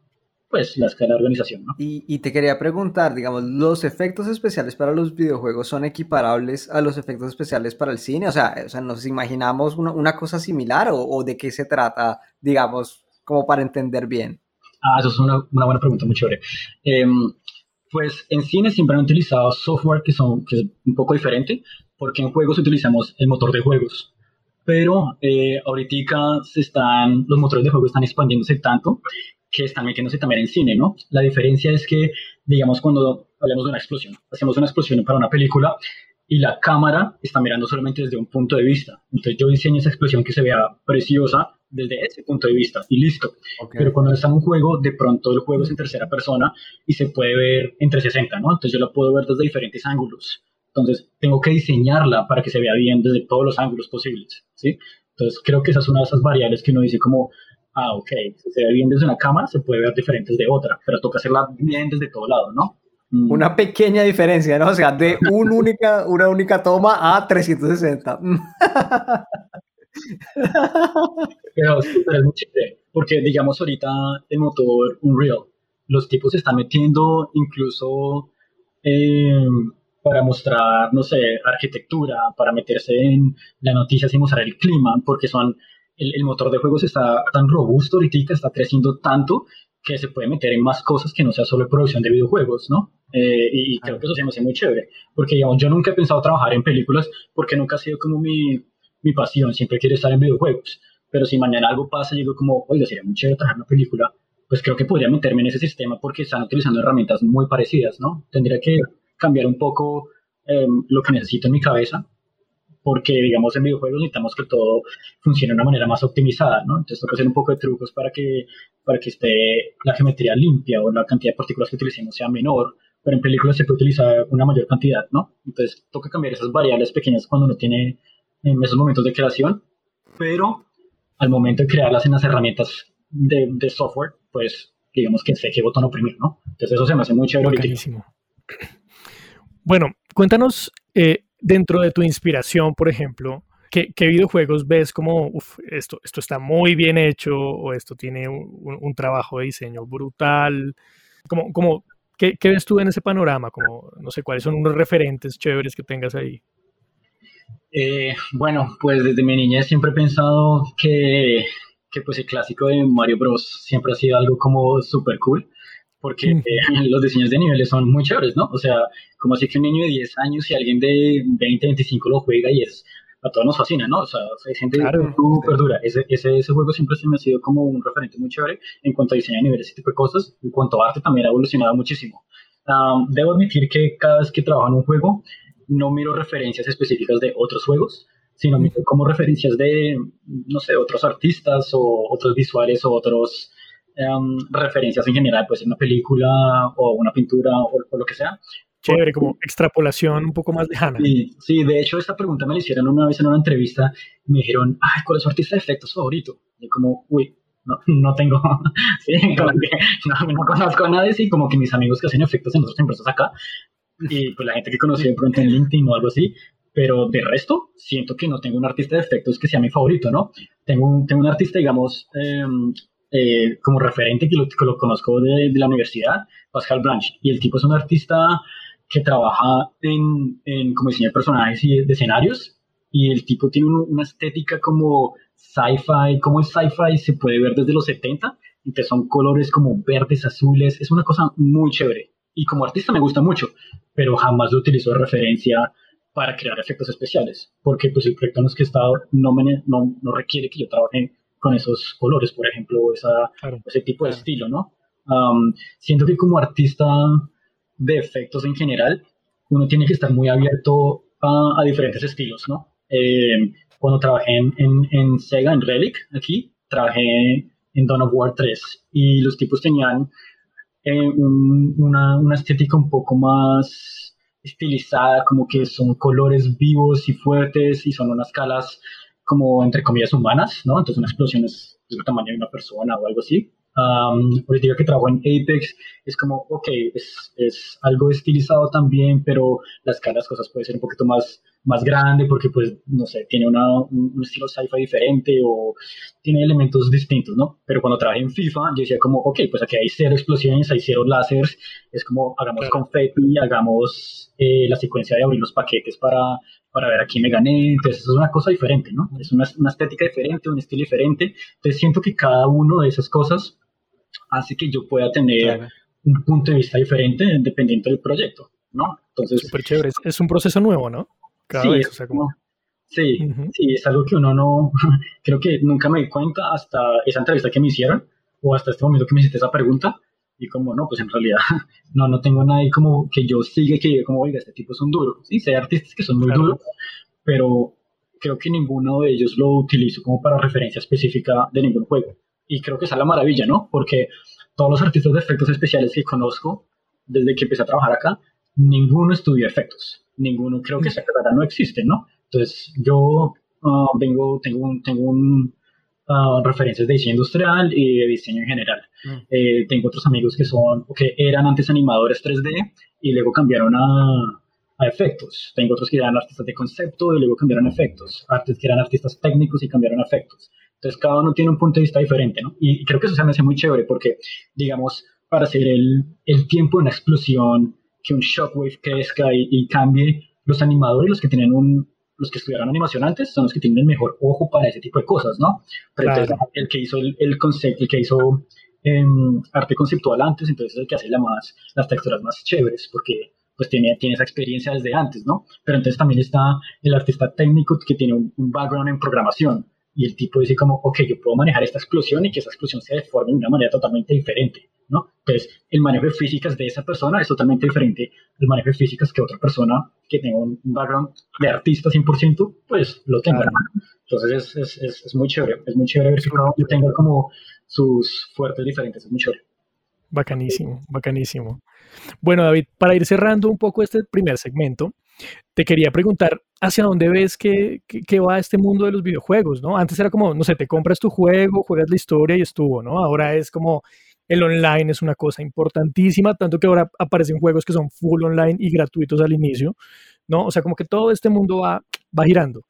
pues la escala de organización, ¿no? Y, y, te quería preguntar, digamos, ¿los efectos especiales para los videojuegos son equiparables a los efectos especiales para el cine? O sea, o sea ¿nos imaginamos una, una cosa similar o, o, de qué se trata, digamos, como para entender bien? Ah, eso es una, una buena pregunta, muy chévere. Em, pues en cine siempre han utilizado software que, son, que es un poco diferente, porque en juegos utilizamos el motor de juegos. Pero eh, ahorita se están, los motores de juegos están expandiéndose tanto que están metiéndose también en cine, ¿no? La diferencia es que, digamos, cuando hablamos de una explosión, hacemos una explosión para una película y la cámara está mirando solamente desde un punto de vista. Entonces yo diseño esa explosión que se vea preciosa desde ese punto de vista y listo. Pero cuando está en un juego, de pronto el juego es en tercera persona y se puede ver en 360, ¿no? Entonces yo lo puedo ver desde diferentes ángulos. Entonces tengo que diseñarla para que se vea bien desde todos los ángulos posibles, ¿sí? Entonces creo que esa es una de esas variables que uno dice como, ah, ok, si se ve bien desde una cámara, se puede ver diferentes de otra, pero toca hacerla bien desde todo lado, ¿no? Mm. Una pequeña diferencia, ¿no? O sea, de un única, una única toma a 360. pero, es muy chévere, porque digamos ahorita el motor Unreal, los tipos se están metiendo incluso eh, para mostrar, no sé, arquitectura, para meterse en las noticias y mostrar el clima, porque son, el, el motor de juegos está tan robusto ahorita, está creciendo tanto que se puede meter en más cosas que no sea solo producción de videojuegos, ¿no? Eh, y creo que eso se me hace muy chévere, porque digamos, yo nunca he pensado trabajar en películas porque nunca ha sido como mi, mi pasión, siempre quiero estar en videojuegos, pero si mañana algo pasa y digo como, oiga, sería muy chévere trabajar en una película, pues creo que podría meterme en ese sistema porque están utilizando herramientas muy parecidas, ¿no? Tendría que cambiar un poco em, lo que necesito en mi cabeza, porque digamos en videojuegos necesitamos que todo funcione de una manera más optimizada, ¿no? Entonces que hacer un poco de trucos para que, para que esté la geometría limpia o la cantidad de partículas que utilicemos sea menor, pero en películas se puede utilizar una mayor cantidad, ¿no? Entonces toca cambiar esas variables pequeñas cuando uno tiene en esos momentos de creación, pero al momento de crearlas en las herramientas de, de software, pues digamos que sé qué botón oprimir, ¿no? Entonces eso se me hace muy chévere. Bueno, cuéntanos eh, dentro de tu inspiración, por ejemplo, ¿qué, videojuegos ves como, uff, esto, esto está muy bien hecho o esto tiene un, trabajo de diseño brutal? Como, como ¿Qué, ves tú en ese panorama? Como, no sé, ¿cuáles son unos referentes chéveres que tengas ahí? Eh, bueno, pues desde mi niñez siempre he pensado que, que, pues el clásico de Mario Bros. siempre ha sido algo como súper cool, porque mm. eh, los diseños de niveles son muy chéveres, ¿no? O sea, como así que un niño de 10 años y alguien de 20, 25 lo juega y es a todos nos fascina, ¿no? O sea, hay gente súper dura. Ese, ese, ese, juego siempre se me ha sido como un referente muy chévere en cuanto a diseño de niveles y tipo de cosas. En cuanto a arte también ha evolucionado muchísimo. debo admitir que cada vez que trabajo en un juego, no miro referencias específicas de otros juegos, sino miro como referencias de, no sé, otros artistas o otros visuales o otros referencias en general, pues en una película o una pintura o lo que sea, Chévere, como extrapolación un poco más lejana. Sí, sí, de hecho esta pregunta me la hicieron una vez en una entrevista. Me dijeron, ay, ¿cuál es su artista de efectos favorito? Y como, uy, no, no tengo, sí, como que no, no, conozco a nadie, sí, como que mis amigos que hacen efectos en otras empresas acá, y pues la gente que conocí de pronto en LinkedIn o algo así, pero de resto, siento que no tengo un artista de efectos que sea mi favorito, ¿no? Tengo un, tengo un artista, digamos, em, eh, como referente que lo, que lo conozco de, de, la universidad, Pascal Blanche, y el tipo es un artista que trabaja en, en como diseño de personajes y de, escenarios, y el tipo tiene una estética como sci-fi, como es sci-fi se puede ver desde los 70, entonces son colores como verdes, azules, es una cosa muy chévere. Y como artista me gusta mucho, pero jamás lo utilizo de referencia para crear efectos especiales, porque pues el proyecto en los que he estado no, me, no, no requiere que yo trabaje con esos colores, por ejemplo, esa, ese tipo de estilo, ¿no? siento que como artista de efectos en general, uno tiene que estar muy abierto a, a diferentes estilos, ¿no? Eh, cuando trabajé en, en, en, Sega, en Relic, aquí, trabajé en Dawn of War 3 y los tipos tenían eh, una, una estética un poco más estilizada, como que son colores vivos y fuertes y son unas calas como entre comillas humanas, ¿no? Entonces una explosión es del tamaño de una persona o algo así. Um, ahorita que trabajo en Apex, es como, ok, es, es, algo estilizado también, pero la escala de las cosas puede ser un poquito más, más grande porque, pues, no sé, tiene una, un, estilo sci-fi diferente o tiene elementos distintos, ¿no? Pero cuando trabajé en FIFA, yo decía como, ok, pues aquí hay cero explosiones, hay cero láseres, es como, hagamos confetti, hagamos eh, la secuencia de abrir los paquetes para para ver a quién me gané, entonces es una cosa diferente, ¿no? Es una, una, estética diferente, un estilo diferente, entonces siento que cada uno de esas cosas hace que yo pueda tener un punto de vista diferente dependiendo del proyecto, ¿no? Entonces... Súper chévere, es un proceso nuevo, ¿no? Cada sí, vez, o sea, como... sí, sí, es algo que uno no, creo que nunca me di cuenta hasta esa entrevista que me hicieron o hasta este momento que me hiciste esa pregunta y como no, pues en realidad no, no tengo nadie como que yo siga que como, oiga, este tipo es un duro, sí, sé artistas que son muy duros, pero creo que ninguno de ellos lo utilizo como para referencia específica de ningún juego. Y creo que esa es la maravilla, ¿no? Porque todos los artistas de efectos especiales que conozco desde que empecé a trabajar acá, ninguno estudió efectos, ninguno, creo que esa carrera no existe, ¿no? Entonces yo ah, vengo, tengo un, tengo un uh, referencias de diseño industrial y de diseño en general. Mm. Eh, tengo otros amigos que son, que eran antes animadores 3D y luego cambiaron a, a efectos. Tengo otros que eran artistas de concepto y luego cambiaron a efectos. Artes que eran artistas técnicos y cambiaron a efectos. Entonces, cada uno tiene un punto de vista diferente, ¿no? Y creo que eso se me hace muy chévere porque, digamos, para hacer el, el tiempo de una explosión, que un shockwave crezca y, y cambie, los animadores, los que tienen un, los que estudiaron animación antes son los que tienen el mejor ojo para ese tipo de cosas, ¿no? Pero entonces el que hizo el, concepto, el que hizo em, arte conceptual antes, entonces es el que hace la más, las texturas más chéveres, porque pues tiene, tiene esa experiencia desde antes, ¿no? Pero entonces también está el artista técnico que tiene un background en programación, y el tipo dice como, ok, yo puedo manejar esta explosión y que esa explosión se deforme de una manera totalmente diferente. Entonces, el manejo de físicas de esa persona es totalmente diferente al manejo de físicas que otra persona que tenga un background de artista 100%, pues lo tenga. Entonces, es, es, es, muy chévere, es muy chévere ver que cada uno tenga como sus fuertes diferentes, es muy chévere. Bacanísimo, bacanísimo. Bueno, David, para ir cerrando un poco este primer segmento, te quería preguntar hacia dónde ves que, que, va este mundo de los videojuegos, ¿no? Antes era como, no sé, te compras tu juego, juegas la historia y estuvo, ¿no? Ahora es como el online es una cosa importantísima, tanto que ahora aparecen juegos que son full online y gratuitos al inicio, ¿no? O sea, como que todo este mundo va, va girando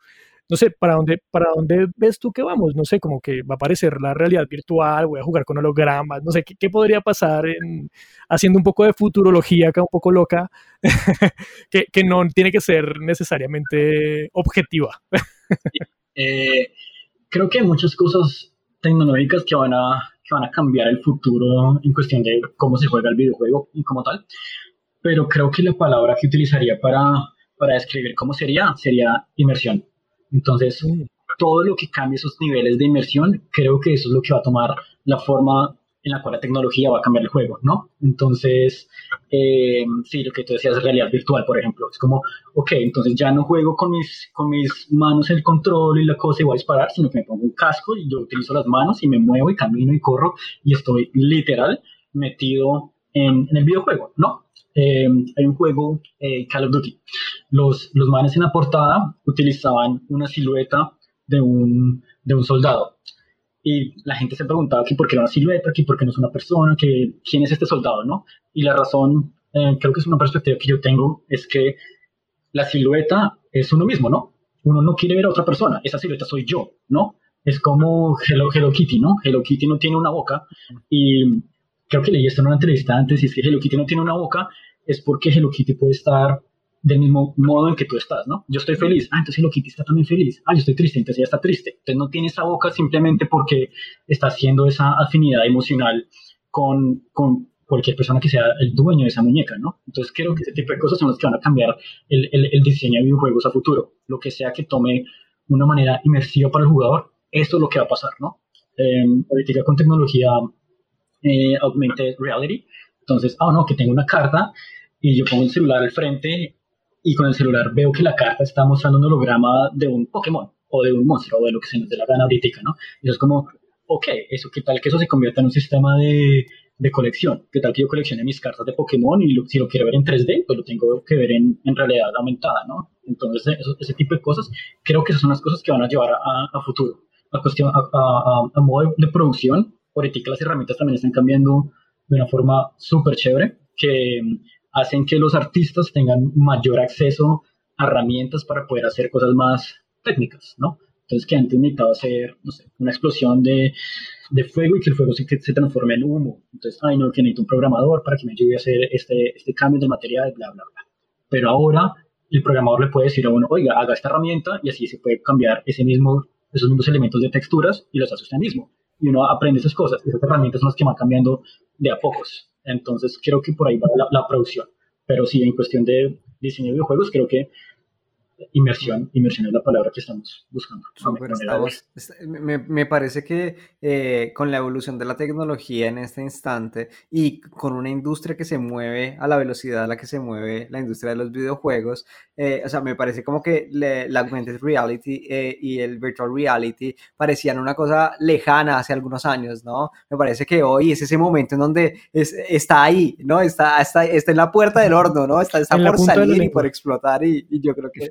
no sé, ¿para dónde, ¿para dónde ves tú que vamos? No sé, como que va a aparecer la realidad virtual, voy a jugar con hologramas, no sé, ¿qué, qué podría pasar en, haciendo un poco de futurología acá, un poco loca, que, que, no tiene que ser necesariamente objetiva? Eh, creo que hay muchas cosas tecnológicas que van, a, que van a cambiar el futuro en cuestión de cómo se juega el videojuego y como tal, pero creo que la palabra que utilizaría para, para describir cómo sería sería inmersión. Entonces, todo lo que cambie esos niveles de inmersión, creo que eso es lo que va a tomar la forma en la cual la tecnología va a cambiar el juego, ¿no? Entonces, eh, sí, lo que tú decías, realidad virtual, por ejemplo, es como, ok, entonces ya no juego con mis, con mis manos el control y la cosa y voy a disparar, sino que me pongo un casco y yo utilizo las manos y me muevo y camino y corro y estoy literal metido en, el videojuego, ¿no? Eh, hay un juego, eh, Call of Duty. Los, los manes en la portada utilizaban una silueta de un, de un soldado. Y la gente se preguntaba que por qué era una silueta, que por qué no es una persona, que quién es este soldado, ¿no? Y la razón, eh, creo que es una perspectiva que yo tengo, es que la silueta es uno mismo, ¿no? Uno no quiere ver a otra persona, esa silueta soy yo, ¿no? Es como Hello, Hello Kitty, ¿no? Hello Kitty no tiene una boca y creo que leí esto en una entrevista antes y es que Hello Kitty no tiene una boca es porque Hello Kitty puede estar del mismo modo en que tú estás, ¿no? Yo estoy feliz, ah, entonces Hello Kitty está también feliz, ah, yo estoy triste, entonces ella está triste. Entonces no tiene esa boca simplemente porque está haciendo esa afinidad emocional con, con cualquier persona que sea el dueño de esa muñeca, ¿no? Entonces creo que ese tipo de cosas son las que van a cambiar el, el, el diseño de videojuegos a futuro. Lo que sea que tome una manera inmersiva para el jugador, esto es lo que va a pasar, ¿no? Eh, ahorita con tecnología eh, augmented reality, entonces, ah, no, que tengo una carta y yo pongo el celular al frente y con el celular veo que la carta está mostrando un holograma de un Pokémon o de un monstruo o de lo que se nos dé la gana ahorita, ¿no? Y es como, ok, eso, ¿qué tal que eso se convierta en un sistema de, de colección? ¿Qué tal que yo coleccione mis cartas de Pokémon y si lo quiero ver en 3D, pues lo tengo que ver en, en realidad aumentada, ¿no? Entonces, eso, ese tipo de cosas, creo que esas son las cosas que van a llevar a, a futuro. A cuestión, a, a, a modo de, de producción, ahorita las herramientas también están cambiando de una forma súper chévere, que hacen que los artistas tengan mayor acceso a herramientas para poder hacer cosas más técnicas, ¿no? Entonces, que antes necesitaba hacer, no sé, una explosión de, de fuego y que el fuego se, se transforme en humo. Entonces, ay, no, que necesito un programador para que me ayude a hacer este, este cambio de material, bla, bla, bla. Pero ahora el programador le puede decir a uno, oiga, haga esta herramienta y así se puede cambiar ese mismo, esos mismos elementos de texturas y los hace usted mismo. Y uno aprende esas cosas. Esas herramientas son las que van cambiando de a pocos. Entonces creo que por ahí va la, la producción. Pero sí, en cuestión de diseño de videojuegos, creo que inmersión, inmersión es la palabra que estamos buscando. Super, estamos, me, me, parece que eh, con la evolución de la tecnología en este instante y con una industria que se mueve a la velocidad a la que se mueve la industria de los videojuegos, eh, o sea, me parece como que le, la augmented reality eh, y el virtual reality parecían una cosa lejana hace algunos años, ¿no? Me parece que hoy es ese momento en donde es, está ahí, ¿no? Está, está, está en la puerta del horno, ¿no? Está, está por salir y por explotar y, y yo creo que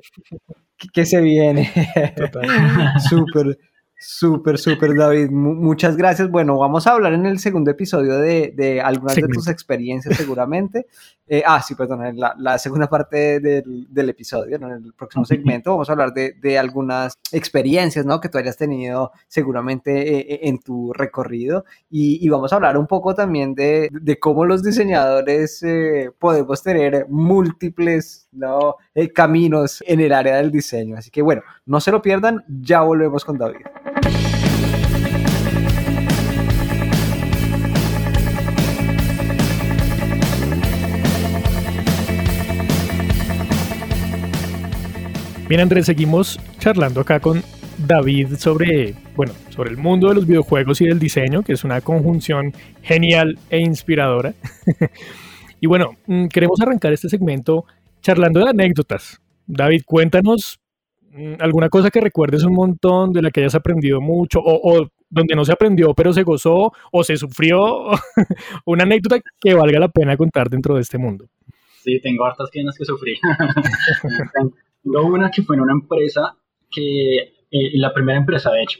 ¿Qué se viene? Súper. Súper, súper, David. muchas gracias. Bueno, vamos a hablar en el segundo episodio de, de algunas de tus experiencias, seguramente. Eh, ah, sí, perdón, en la, la segunda parte del, del, episodio, ¿no? en el próximo segmento, vamos a hablar de, de, algunas experiencias ¿no? que tú hayas tenido seguramente eh, eh, en tu recorrido. Y, y, vamos a hablar un poco también de, de cómo los diseñadores eh, podemos tener múltiples ¿no? caminos en el área del diseño. Así que bueno, no se lo pierdan, ya volvemos con David. Bien, Andrés, seguimos charlando acá con David sobre, bueno, sobre el mundo de los videojuegos y del diseño, que es una conjunción genial e inspiradora. y bueno, mm, queremos arrancar este segmento charlando de anécdotas. David, cuéntanos alguna cosa que recuerdes un montón, de la que hayas aprendido mucho, o, o donde no se aprendió, pero se gozó, o se sufrió, una anécdota que valga la pena contar dentro de este mundo. Sí, tengo hartas penas que sufrir. Tengo una que fue en una empresa que, eh, la primera empresa de hecho,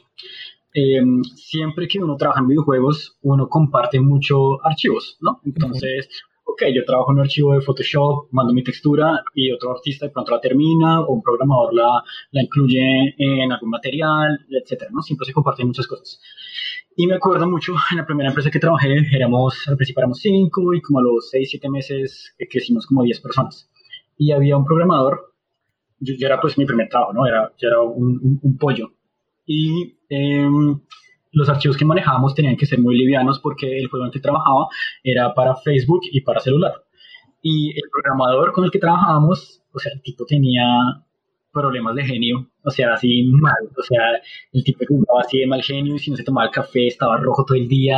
eh, siempre que uno trabaja en videojuegos, uno comparte mucho archivos, ¿no? Entonces, ok, yo trabajo en un archivo de Photoshop, mando mi textura y otro artista de pronto la termina o un programador la, la incluye en algún material, etcétera, ¿no? Siempre se comparten muchas cosas. Y me acuerdo mucho, en la primera empresa que trabajé, éramos, al principio éramos cinco y como a los seis, siete meses crecimos como diez personas. Y había un programador yo, era pues mi primer trabajo, ¿no? Era, yo era un, pollo. Y eh, los archivos que manejábamos tenían que ser muy livianos porque el juego en que trabajaba era para Facebook y para celular. Y el programador con el que trabajábamos, o sea, el tipo tenía problemas de genio, o sea, así mal, o sea, el tipo estaba así de mal genio y si no se tomaba el café estaba rojo todo el día,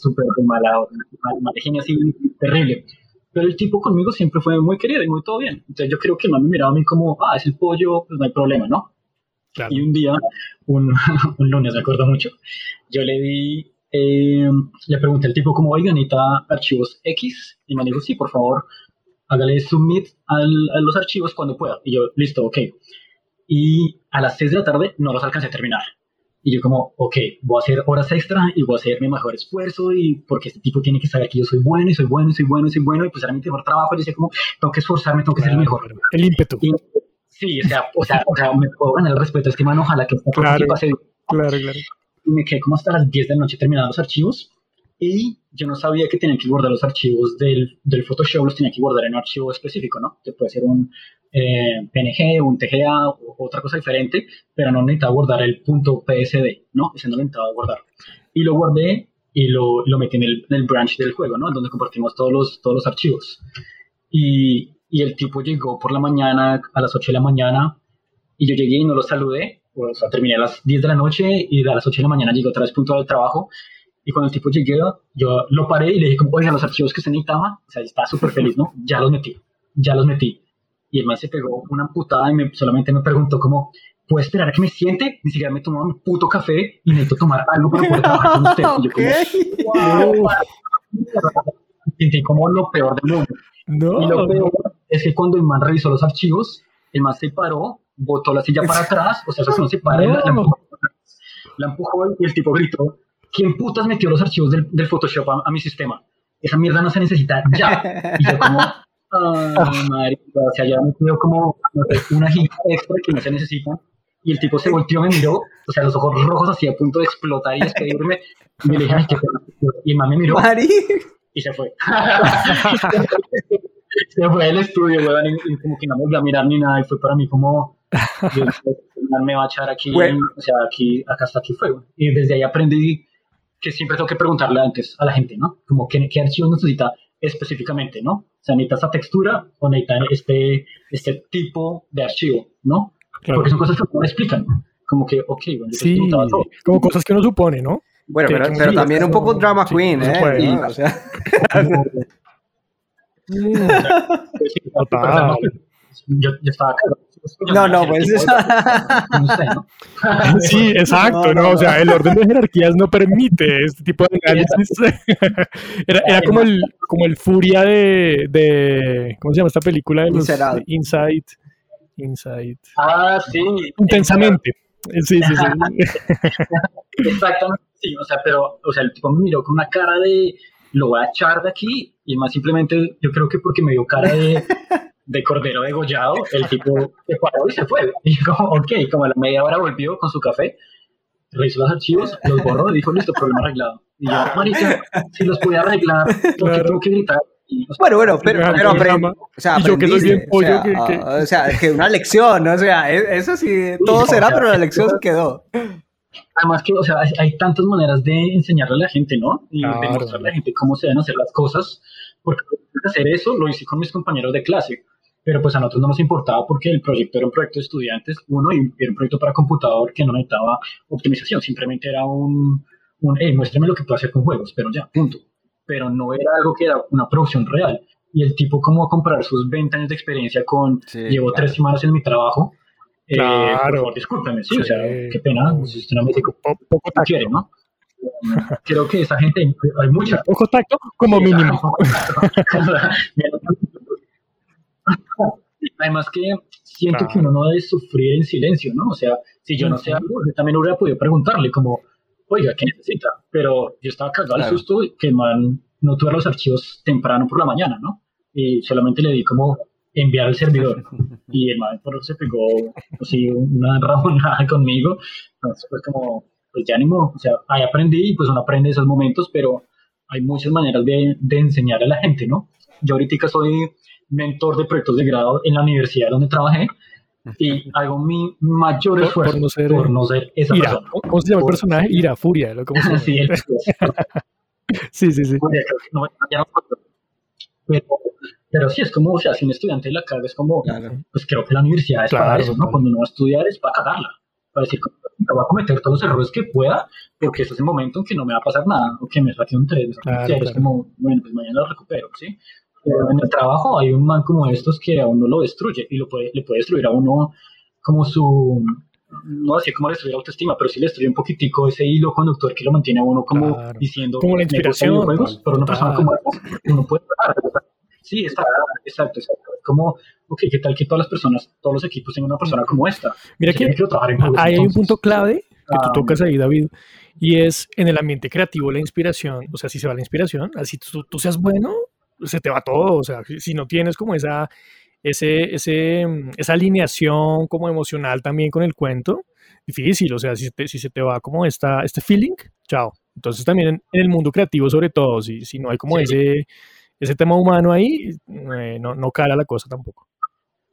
súper de mala, mal, mal genio, así terrible pero el tipo conmigo siempre fue muy querido y muy todo bien. Entonces yo creo que no me miraba a mí como, ah, es el pollo, pues no hay problema, ¿no? Claro. Y un día, un, un, lunes, me acuerdo mucho, yo le di, eh, le pregunté al tipo como, oiga, necesita archivos X, y me dijo, sí, por favor, hágale submit al, a los archivos cuando pueda. Y yo, listo, ok. Y a las 6 de la tarde no los alcancé a terminar. Y yo como, ok, voy a hacer horas extra y voy a hacer mi mejor esfuerzo y porque este tipo tiene que saber que yo soy bueno y soy bueno y soy bueno y soy bueno y pues era mi mejor trabajo. Yo decía como, tengo que esforzarme, tengo que claro, ser el mejor. El ímpetu. Y, Sí, o sea, o sea, o sea me puedo ganar el respeto de este man, ojalá que esta Claro. pase Claro, claro. y me quedé como hasta las 10 de la noche terminando los archivos y yo no sabía que tenía que guardar los archivos del, del Photoshop, los tenía que guardar en un archivo específico, ¿no? Que puede ser un eh, PNG, un TGA o otra cosa diferente, pero no necesitaba guardar el punto PSD, ¿no? Ese no necesitaba guardar. Y lo guardé y lo, lo metí en el, en el branch del juego, ¿no? Donde compartimos todos los, todos los archivos. Y, y el tipo llegó por la mañana, a las 8 de la mañana, y yo llegué y no lo saludé, o sea, terminé a las 10 de la noche y a las 8 de la mañana llegué otra vez punto del trabajo. Y cuando el tipo llegué, yo lo paré y le dije, como, oiga, los archivos que se necesitaba, o sea, estaba súper feliz, ¿no? Ya los metí, ya los metí. Y el man se pegó una putada y me, solamente me preguntó, como, ¿puedo esperar a que me siente? Ni siquiera me tomó un puto café y necesito tomar algo para poder trabajar con usted. Y yo, como, wow. Sentí como lo peor del mundo. No. Y lo peor es que cuando el man revisó los archivos, el man se paró, botó la silla para atrás, o sea, eso no se para, No. la, la empujó, la empujó y el tipo gritó, ¿quién putas metió los archivos del, del Photoshop a, a mi sistema? Esa mierda no se necesita ya. Y yo como, ah, madre, o sea, ya me quedo como no sé, una giga extra que no se necesita. Y el tipo se volteó, me miró, o sea, los ojos rojos así a punto de explotar y despedirme. Y le dije, ay, qué pena. Y el man me miró Mari. y se fue. se fue del estudio, weón, y, y como que no me volvió a mirar ni nada, y fue para mí como, Dios, man me va a echar aquí, Bueno. o sea, aquí, acá hasta aquí fue. weón. Y desde ahí aprendí que siempre tengo que preguntarle antes a la gente, ¿no? Como qué, qué archivos necesita específicamente, ¿no? O sea, necesita esta textura o necesita este, este tipo de archivo, ¿no? Claro. Porque son cosas que no me explican. Como que, ok, bueno, Sí, todo. como cosas que uno supone, ¿no? Bueno, pero, pero también un poco drama queen, ¿eh? puede. ¿no? O sea, Pues Total. Yo, yo estaba no, no, pues No sé, ¿no? Sí, exacto, No, o sea, el orden de jerarquías no permite este tipo de análisis. era, era como el, como el furia de, de, ¿cómo se llama esta película de los. Inside, Inside, Ah, sí. intensamente. Sí, sí, sí. Exactamente, sí, o sea, pero, o sea, el tipo me miró con una cara de, lo voy a echar de aquí, y más simplemente, yo creo que porque me dio cara de, de cordero degollado, el tipo se paró y se fue. Y yo como, ok, como a la media hora volvió con su café, revisó los archivos, los borró, dijo, listo, problema arreglado. Y yo, marica, si los podía arreglar, ¿por qué Claro. tengo que gritar? Y, Bueno, bueno, pero, pero aprend- o sea, Y yo que soy bien pollo, o sea, que- que- o sea, que una lección, ¿no? o sea, e- eso sí, todo será, pero la lección se quedó. Además que, o sea, hay, hay tantas maneras de enseñarle a la gente, ¿no? Y Claro. de mostrarle a la gente cómo se deben hacer las cosas. Porque hacer eso lo hice con mis compañeros de clase. Pero pues a nosotros no nos importaba porque el proyecto era un proyecto de estudiantes, uno, y era un proyecto para computador que no necesitaba optimización. Simplemente era un, un hey, muéstrame lo que puedo hacer con juegos, pero ya, punto. Pero no era algo que era una producción real. Y el tipo, como comparar sus 20 años de experiencia con Sí, llevo claro. tres semanas en mi trabajo. Eh, Claro. favor, discúlpeme, sí, o sea, Sí. qué pena, si usted no me dice Po- poco no tacto. quiere, ¿no? Creo que esa gente, hay mucha. Poco tacto como mínimo. Además que siento Claro. que uno no debe sufrir en silencio, ¿no? O sea, si yo no sé algo, yo también hubiera podido preguntarle como, oiga, ¿qué necesita? Pero yo estaba cagado al Claro. susto que el man no tuviera los archivos temprano por la mañana, ¿no? Y solamente le di como enviar al servidor. Y el eso se pegó así una rabonada conmigo. Entonces fue como, pues ya ni modo. O sea, ahí aprendí y pues uno aprende esos momentos, pero hay muchas maneras de, de enseñar a la gente, ¿no? Yo ahorita soy mentor de proyectos de grado en la universidad donde trabajé y hago mi mayor Por- esfuerzo por no ser, por no ser esa Ira. persona. ¿Cómo se llama el Por- personaje? Ira, Furia. ¿lo- ¿Cómo se llama? Sí, el- Sí, sí, sí. Que no, ya no pero, pero sí, es como, o sea, si un estudiante la caga, es como, Claro. pues creo que la universidad es para Claro, eso, ¿no? total. Cuando uno va a estudiar es para cagarla, para decir, "No, voy a cometer todos los errores que pueda, porque este es el momento en que no me va a pasar nada, o que me saque un 3, Claro, es claro. como, bueno, pues mañana lo recupero, ¿sí? Pero en el trabajo hay un man como estos que a uno lo destruye, y lo puede, le puede destruir a uno como su, no sé cómo destruir la autoestima, pero sí le destruye un poquitico ese hilo conductor que lo mantiene a uno como Claro. diciendo, Como la "Me gusta inspiración, videojuegos", pero una persona como esta, uno puede parar, Sí, exacto, exacto, exacto. Como, ok, ¿qué tal que todas las personas, todos los equipos tengan una persona como esta? Mira que en hay un punto clave que tú Ah, tocas ahí, David, y es en el ambiente creativo la inspiración. O sea, si se va la inspiración, así tú, tú seas bueno, se te va todo. O sea, si- no tienes como esa, ese, ese, esa alineación como emocional también con el cuento, difícil, o sea, si, si se te va como esta, este feeling, chao. Entonces también en, el mundo creativo sobre todo, si, si no hay como ese, ese tema humano ahí, eh, no, no cala la cosa tampoco.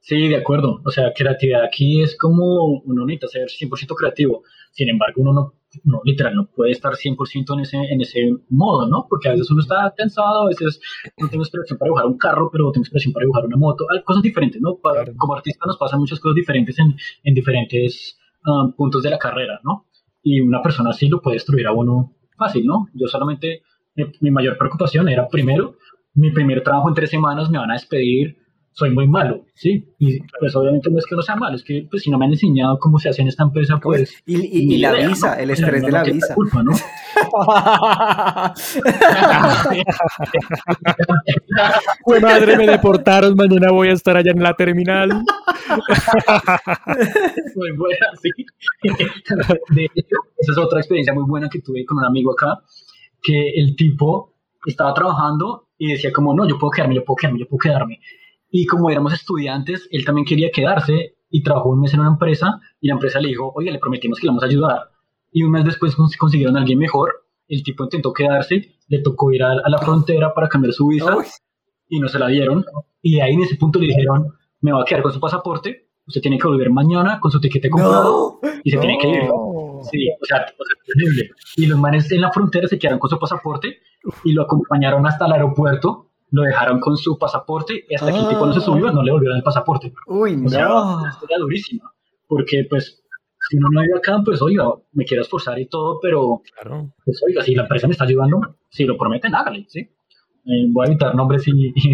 Sí, de acuerdo. O sea, creatividad aquí es como uno necesita ser 100% creativo. Sin embargo, uno no, no, literal, no puede estar 100% en ese, en ese modo, ¿no? Porque a veces uno está cansado, a veces no tengo inspiración para dibujar un carro, pero tengo inspiración para dibujar una moto. Cosas diferentes, ¿no? Como artista nos pasan muchas cosas diferentes en, en diferentes um, puntos de la carrera, ¿no? Y una persona así lo puede destruir a uno fácil, ¿no? Yo solamente, mi, mi mayor preocupación era, primero, mi primer trabajo en tres semanas me van a despedir soy muy malo, ¿sí? Y pues obviamente no es que no sea malo, es que pues si no me han enseñado cómo se hace en esta empresa, pues... Y, y, la visa, el estrés de la visa. Culpa, ¿no? Madre, me deportaron, mañana voy a estar allá en la terminal. muy buena, sí. De hecho, esa es otra experiencia muy buena que tuve con un amigo acá, que el tipo estaba trabajando y decía como, no, yo puedo quedarme, yo puedo quedarme, yo puedo quedarme. Y como éramos estudiantes, él también quería quedarse y trabajó un mes en una empresa y la empresa le dijo, oye, le prometimos que le vamos a ayudar. Y un mes después consiguieron a alguien mejor, el tipo intentó quedarse, le tocó ir a, la frontera para cambiar su visa y no se la dieron. Y ahí en ese punto le dijeron, me va a quedar con su pasaporte, usted tiene que volver mañana con su tiquete comprado y se tiene que ir. Sí, o sea, terrible. Y los manes en la frontera se quedaron con su pasaporte y lo acompañaron hasta el aeropuerto lo dejaron con su pasaporte y hasta que el tipo no se subió no le volvieron el pasaporte. Uy, o sea, una historia durísima, porque pues si uno no vive acá, pues oiga, me quiero esforzar y todo, pero claro. pues oiga, si la empresa me está ayudando, si lo prometen, hágale, ¿sí? Eh, voy a evitar nombres y,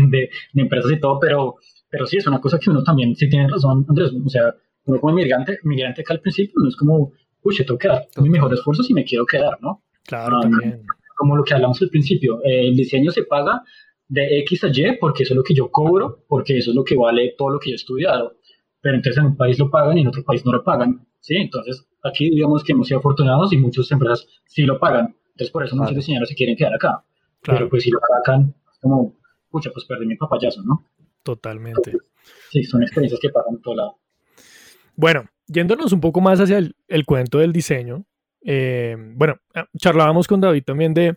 de, empresas y todo, pero, pero sí, es una cosa que uno también, sí tiene razón, Andrés, o sea, uno como migrante, migrante acá al principio, no es como, uy, tengo que dar mi mejor esfuerzo si me quiero quedar, ¿no? Claro, um, también. Como lo que hablamos al principio, el diseño se paga de X a Y porque eso es lo que yo cobro, porque eso es lo que vale todo lo que yo he estudiado. Pero entonces en un país lo pagan y en otro país no lo pagan. ¿sí? Entonces aquí digamos que hemos sido afortunados y muchas empresas sí lo pagan. Entonces por eso muchos diseñadores se quieren quedar acá. Pero pues si lo pagan, como, pucha, pues perdí mi papayazo, ¿no? Totalmente. Sí, son experiencias que pagan en todo lado. Bueno, yéndonos un poco más hacia el, el cuento del diseño, eh, bueno, charlábamos con David también de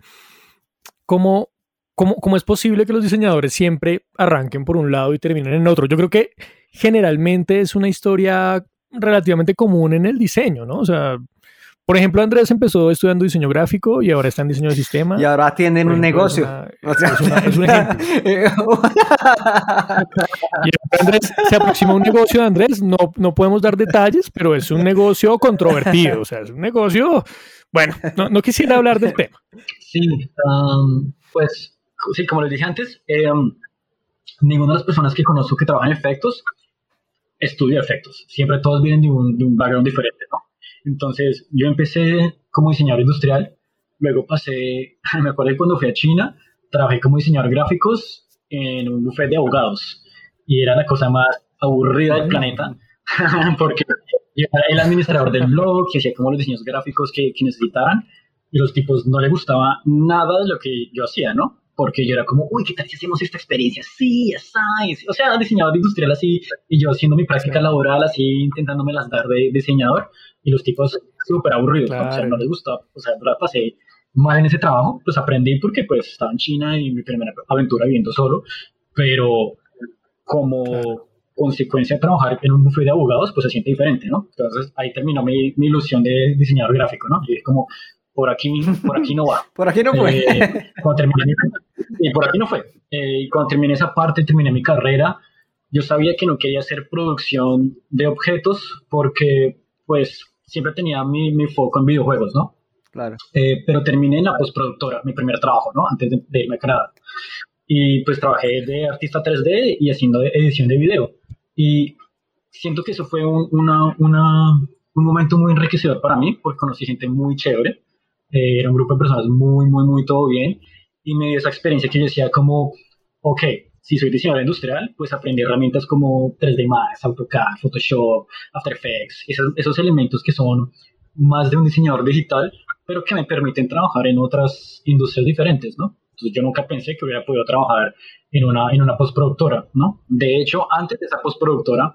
cómo ¿Cómo, es posible que los diseñadores siempre arranquen por un lado y terminen en otro? Yo creo que generalmente es una historia relativamente común en el diseño, ¿no? O sea, por ejemplo, Andrés empezó estudiando diseño gráfico y ahora está en diseño de sistema. Y ahora tienen un negocio. es, un ejemplo. y Andrés se aproxima a un negocio de Andrés. No, no podemos dar detalles, pero es un negocio controvertido. O sea, es un negocio. Bueno, no, quisiera hablar del tema. Sí, um, pues sí, como les dije antes, eh, ninguna de las personas que conozco que trabajan en efectos estudia efectos. Siempre todos vienen de un, de un background diferente, ¿no? Entonces, yo empecé como diseñador industrial, luego pasé, me acuerdo cuando fui a China, trabajé como diseñador gráficos en un buffet de abogados y era la cosa más aburrida del planeta porque yo era el administrador del blog que hacía como los diseños gráficos que, que necesitaran y los tipos no les gustaba nada de lo que yo hacía, ¿no? Porque yo era como, uy, ¿qué tal si hacemos esta experiencia? Sí, así, o sea, diseñador industrial así, y yo haciendo mi práctica laboral así, intentándome las dar de diseñador, y los tipos súper aburridos, o sea, no les gustó, o sea, la pasé mal en ese trabajo, pues aprendí porque pues estaba en China y mi primera aventura viviendo solo, pero como consecuencia de trabajar en un bufete de abogados, pues se siente diferente, ¿no? Entonces ahí terminó mi, mi ilusión de diseñador gráfico, ¿no? Y es como, por aquí, por aquí no va. por aquí no fue. Eh, y por aquí no fue. Eh, y cuando terminé esa parte, terminé mi carrera, yo sabía que no quería hacer producción de objetos porque, pues, siempre tenía mi, mi foco en videojuegos, ¿no? Claro. Eh, pero terminé en la postproductora, mi primer trabajo, ¿no? Antes de, irme a Canadá. Y pues trabajé de artista 3D y haciendo edición de video. Y siento que eso fue un, una, una, un momento muy enriquecedor para mí porque conocí gente muy chévere eh, era un grupo de personas muy, muy, muy todo bien, y me dio esa experiencia que yo decía como, ok, si soy diseñador industrial, pues aprendí herramientas como 3D Max, AutoCAD, Photoshop, After Effects, esos, esos elementos que son más de un diseñador digital, pero que me permiten trabajar en otras industrias diferentes, ¿no? Entonces yo nunca pensé que hubiera podido trabajar en una, en una postproductora, ¿no? De hecho, antes de esa postproductora,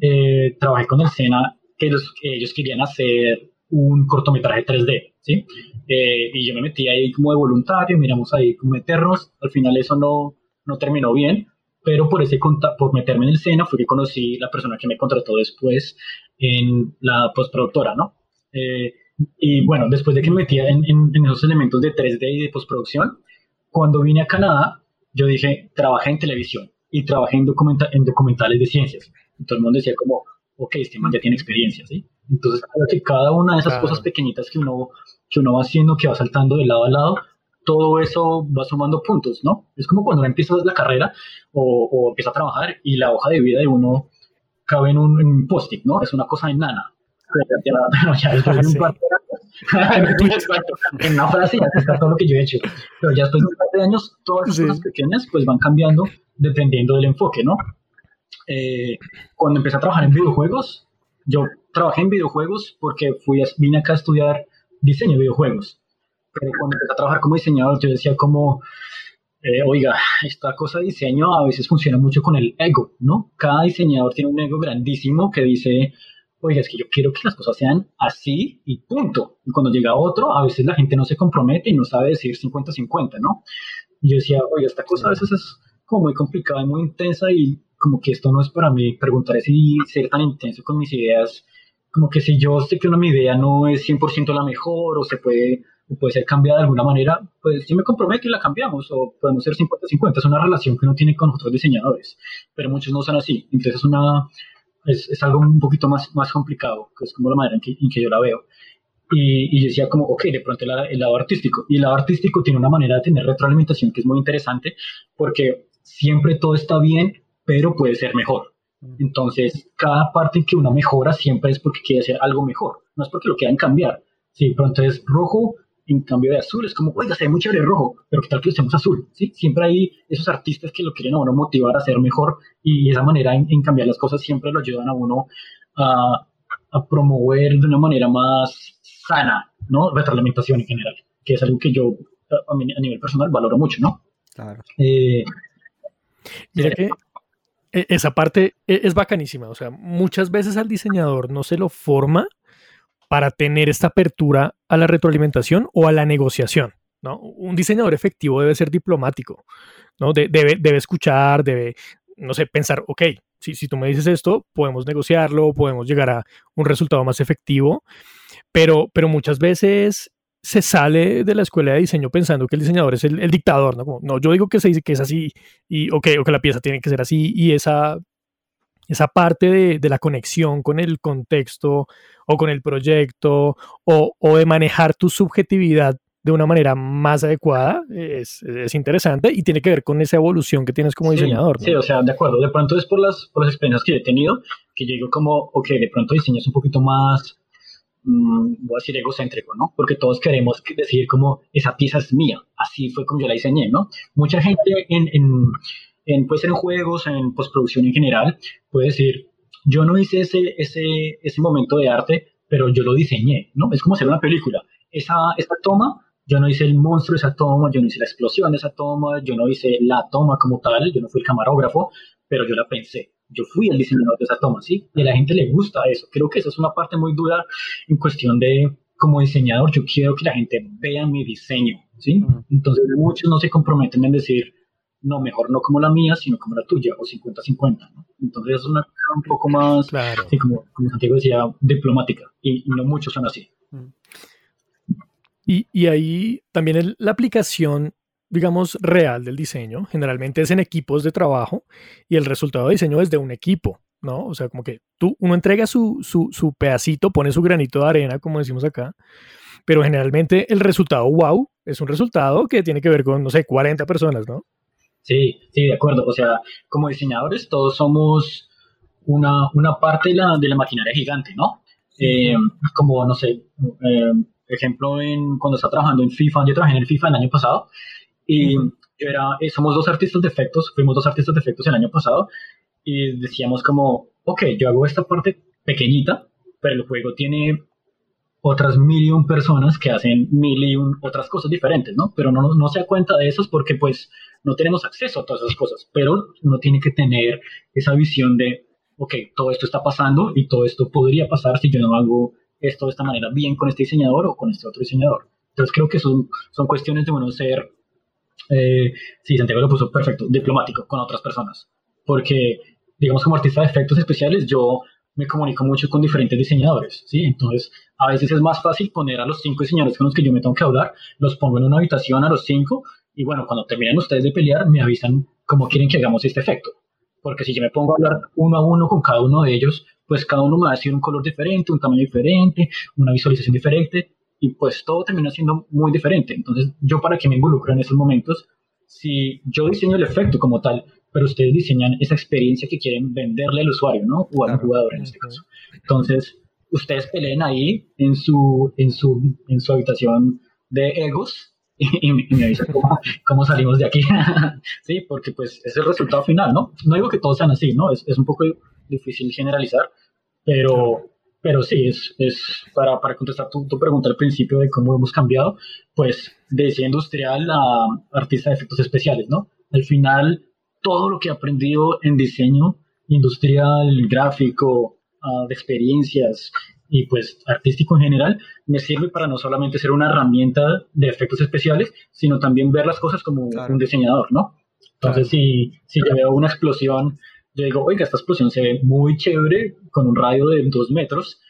eh, trabajé con el Sena, que, ellos querían hacer un cortometraje 3D, ¿sí? Eh, y yo me metí ahí como de voluntario, miramos ahí como meternos, al final eso no, no terminó bien, pero por, ese, por meterme en el Sena fue que conocí la persona que me contrató después en la postproductora, ¿no? Eh, y bueno, después de que me metía en, en, esos elementos de 3D y de postproducción, cuando vine a Canadá, yo dije, trabajé en televisión y trabajé en, en documentales de ciencias. Y todo el mundo decía como, ok, este man ya tiene experiencia, ¿sí? Entonces, creo que cada una de esas cosas pequeñitas que uno, que uno va haciendo, que va saltando de lado a lado, todo eso va sumando puntos, ¿no? Es como cuando uno empieza la carrera o, o empieza a trabajar y la hoja de vida de uno cabe en un, un post-it, ¿no? Es una cosa enana ya después de un par de años, en una frase ya está todo lo que yo he hecho. Pero ya después de un par de años, todas esas cosas pequeñas pues van cambiando dependiendo del enfoque, ¿no? Eh, cuando empecé a trabajar en videojuegos, yo trabajé en videojuegos porque fui vine acá a estudiar diseño de videojuegos. Pero cuando empecé a trabajar como diseñador, yo decía como, eh, oiga, esta cosa de diseño a veces funciona mucho con el ego, ¿no? Cada diseñador tiene un ego grandísimo que dice, oiga, es que yo quiero que las cosas sean así y punto. Y cuando llega otro, a veces la gente no se compromete y no sabe decir 50-50, ¿no? Y yo decía, oiga, esta cosa a veces es como muy complicada y muy intensa y como que esto no es para mí. Preguntaré si ser tan intenso con mis ideas, como que si yo sé que una mi idea no es 100% la mejor o se puede o puede ser cambiada de alguna manera, pues yo me comprometo y la cambiamos, o podemos ser 50-50, es una relación que uno tiene con otros diseñadores, pero muchos no son así, entonces es una, es, es, algo un poquito más, más complicado, que es como la manera en que, en que yo la veo. Y, y, yo decía como, ok, de pronto el, el, lado artístico. Y el lado artístico tiene una manera de tener retroalimentación que es muy interesante, porque siempre todo está bien, pero puede ser mejor. Entonces, cada parte que uno mejora siempre es porque quiere hacer algo mejor, no es porque lo quieran cambiar. Si de pronto es rojo, en cambio de azul, es como, oiga, se ve muy chévere rojo, pero ¿qué tal que lo hacemos azul? ¿Sí? Siempre hay esos artistas que lo quieren a uno motivar a ser mejor y esa manera en, cambiar las cosas siempre lo ayudan a uno a, a, promover de una manera más sana, ¿no? Retroalimentación en general, que es algo que yo a, a nivel personal valoro mucho, ¿no? Claro. Eh, Mira que esa parte e, es bacanísima, o sea, muchas veces al diseñador no se lo forma para tener esta apertura a la retroalimentación o a la negociación. ¿no? Un diseñador efectivo debe ser diplomático, ¿no? debe, debe escuchar, debe, no sé, pensar, ok, si, si tú me dices esto, podemos negociarlo, podemos llegar a un resultado más efectivo, pero, pero muchas veces se sale de la escuela de diseño pensando que el diseñador es el, dictador, ¿no? Como, no, yo digo que se dice que es así, y ok, o que la pieza tiene que ser así, y esa esa parte de, la conexión con el contexto o con el proyecto o, de manejar tu subjetividad de una manera más adecuada es, interesante y tiene que ver con esa evolución que tienes como diseñador. Sí, o sea, de acuerdo. De pronto es por las, por las experiencias que he tenido que yo digo como, ok, de pronto diseño es un poquito más, mm, voy a decir egocéntrico, ¿no? Porque todos queremos decir como, esa pieza es mía, así fue como yo la diseñé, ¿no? Mucha gente en en, puede ser en juegos, en postproducción en general, puede decir, yo no hice ese, ese, ese momento de arte, pero yo lo diseñé, ¿no? Es como hacer una película. Esa, esa toma, yo no hice el monstruo de esa toma, yo no hice la explosión de esa toma, yo no hice la toma como tal, yo no fui el camarógrafo, pero yo la pensé. Yo fui el diseñador de esa toma, ¿sí? Y a la gente le gusta eso. Creo que esa es una parte muy dura en cuestión de, como diseñador, yo quiero que la gente vea mi diseño, ¿sí? Entonces muchos no se comprometen en decir, no, mejor no como la mía, sino como la tuya, o 50-50, ¿no? Entonces es una cosa un poco más, como, como, Santiago decía, diplomática, y, no muchos son así. Y, y ahí también la aplicación, digamos, real del diseño, generalmente es en equipos de trabajo, y el resultado de diseño es de un equipo, ¿no? O sea, como que tú, uno entrega su, su, su pedacito, pone su granito de arena, como decimos acá, pero generalmente el resultado wow es un resultado que tiene que ver con, no sé, 40 personas, ¿no? Sí, sí, de acuerdo. O sea, como diseñadores todos somos una, una parte de la, de la maquinaria gigante, ¿no? Eh, como, no sé, eh, ejemplo, en, cuando estaba trabajando en FIFA, yo trabajé en el FIFA el año pasado y yo era, eh, somos dos artistas de efectos, fuimos dos artistas de efectos el año pasado y decíamos como, ok, yo hago esta parte pequeñita, pero el juego tiene otras mil y un personas que hacen mil y un otras cosas diferentes, ¿no? Pero no, no se da cuenta de eso porque pues no tenemos acceso a todas esas cosas, pero uno tiene que tener esa visión de, ok, todo esto está pasando y todo esto podría pasar si yo no hago esto de esta manera bien con este diseñador o con este otro diseñador. Entonces creo que son, son cuestiones de uno ser, eh, sí, Santiago lo puso perfecto, diplomático con otras personas, porque digamos como artista de efectos especiales yo me comunico mucho con diferentes diseñadores, ¿sí? Entonces, a veces es más fácil poner a los cinco diseñadores con los que yo me tengo que hablar, los pongo en una habitación a los cinco y bueno, cuando terminen ustedes de pelear, me avisan cómo quieren que hagamos este efecto. Porque si yo me pongo a hablar uno a uno con cada uno de ellos, pues cada uno me va a decir un color diferente, un tamaño diferente, una visualización diferente, y pues todo termina siendo muy diferente. Entonces, yo para que me involucre en esos momentos, si yo diseño el efecto como tal, pero ustedes diseñan esa experiencia que quieren venderle al usuario, ¿no? O al jugador en este caso. Entonces, ustedes peleen ahí en su, en su, en su habitación de egos y, me avisan cómo, salimos de aquí. sí, porque pues es el resultado final, ¿no? No digo que todos sean así, ¿no? Es, es un poco difícil generalizar, pero, pero sí, es, es para, para contestar tu, tu, pregunta al principio de cómo hemos cambiado, pues de diseño industrial a artista de efectos especiales, ¿no? Al final, todo lo que he aprendido en diseño industrial, gráfico, uh, de experiencias, y pues artístico en general, me sirve para no solamente ser una herramienta de efectos especiales, sino también ver las cosas como un diseñador, ¿no? Entonces, si, si yo veo una explosión, yo digo, oiga, esta explosión se ve muy chévere, con un radio de dos metros,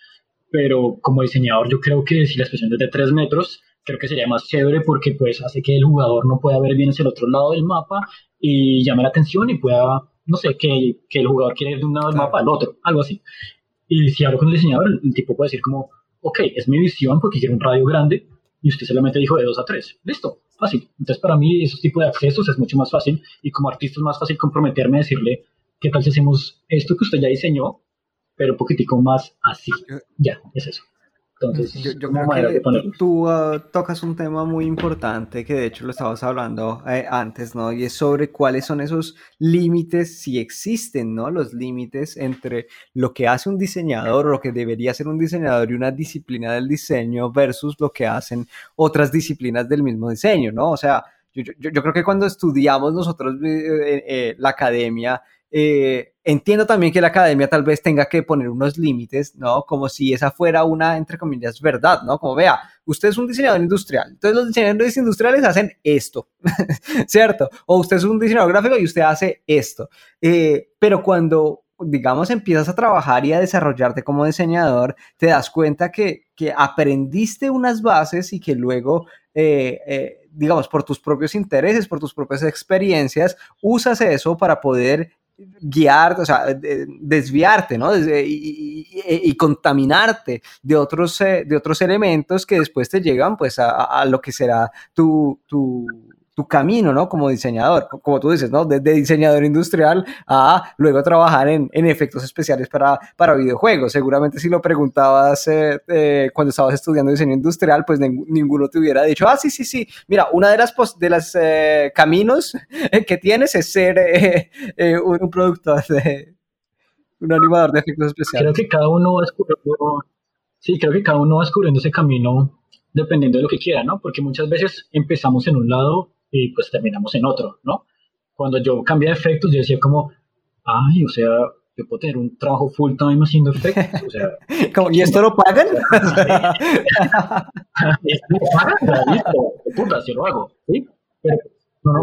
pero como diseñador yo creo que si la explosión es de tres metros, creo que sería más chévere porque pues hace que el jugador no pueda ver bien hacia el otro lado del mapa y llame la atención y pueda, no sé, que, que el jugador quiera ir de un lado del mapa al otro, algo así. Y si hablo con el diseñador, el tipo puede decir como, ok, es mi visión porque quiero un radio grande y usted solamente dijo de 2 a 3. Listo, fácil. Entonces para mí esos tipos de accesos es mucho más fácil y como artista es más fácil comprometerme a decirle, ¿qué tal si hacemos esto que usted ya diseñó, pero un poquitico más así? Ya, es eso. Entonces, yo, creo que tú ah, tocas un tema muy importante que de hecho lo estabas hablando eh, antes, ¿no? Y es sobre cuáles son esos límites, si existen, ¿no? Los límites entre lo que hace un diseñador o lo que debería ser un diseñador y una disciplina del diseño versus lo que hacen otras disciplinas del mismo diseño, ¿no? O sea, yo, yo, creo que cuando estudiamos nosotros eh, eh, la academia, eh, entiendo también que la academia tal vez tenga que poner unos límites, ¿no? Como si esa fuera una, entre comillas, verdad, ¿no? Como vea, usted es un diseñador industrial, entonces los diseñadores industriales hacen esto, ¿cierto? O usted es un diseñador gráfico y usted hace esto. Eh, pero cuando digamos, empiezas a trabajar y a desarrollarte como diseñador, te das cuenta que, que aprendiste unas bases y que luego, eh, digamos, por tus propios intereses, por tus propias experiencias, usas eso para poder guiar, o sea, desviarte, ¿no? Y, contaminarte de otros, eh, de otros elementos que después te llegan, pues, a, lo que será tu, tu, tu camino, ¿no? Como diseñador, como tú dices, ¿no? Desde diseñador industrial a luego trabajar en, en efectos especiales para, para, videojuegos. Seguramente si lo preguntabas eh, eh, cuando estabas estudiando diseño industrial, pues ninguno te hubiera dicho, ah, sí, sí, sí, mira, una de las, de las eh, caminos que tienes es ser un, un, productor de un animador de efectos especiales. Creo que cada uno va sí, creo que cada uno va descubriendo ese camino dependiendo de lo que quiera, ¿no? Porque muchas veces empezamos en un lado y pues terminamos en otro, ¿no? Cuando yo cambié de efectos, yo decía como, ay, o sea, yo puedo tener un trabajo full time haciendo efectos, o sea... ¿Y esto lo pagan? ¿Y esto lo pagan? Listo, puta, yo lo hago, ¿sí? Pero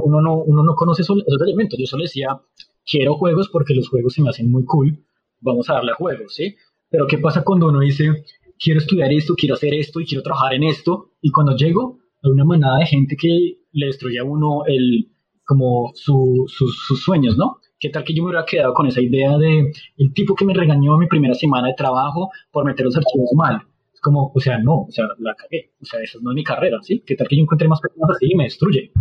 uno, no, uno no conoce esos, esos elementos, yo solo decía, quiero juegos porque los juegos se me hacen muy cool, vamos a darle a juegos, ¿sí? Pero ¿qué pasa cuando uno dice, quiero estudiar esto, quiero hacer esto y quiero trabajar en esto? Y cuando llego, hay una manada de gente que le destruye a uno el, como su, sus sueños, ¿no? ¿Qué tal que yo me hubiera quedado con esa idea de el tipo que me regañó mi primera semana de trabajo por meter los archivos mal? Es como, o sea, no, o sea, la cagué, o sea, eso no es mi carrera, ¿sí? ¿Qué tal que yo encuentre más personas así y me destruye?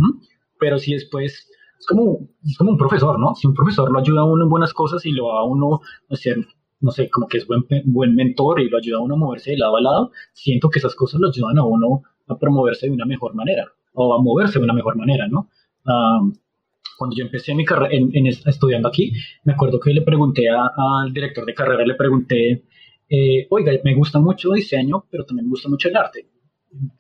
Pero si después, es como, es como un profesor, ¿no? Si un profesor lo ayuda a uno en buenas cosas y lo a uno a hacer, no sé, como que es buen, buen mentor y lo ayuda a uno a moverse de lado a lado, siento que esas cosas lo ayudan a uno a promoverse de una mejor manera o a moverse de una mejor manera, ¿no? cuando yo empecé mi carrera en, estudiando aquí, me acuerdo que le pregunté al director de carrera, le pregunté, eh, oiga, me gusta mucho el diseño, pero también me gusta mucho el arte.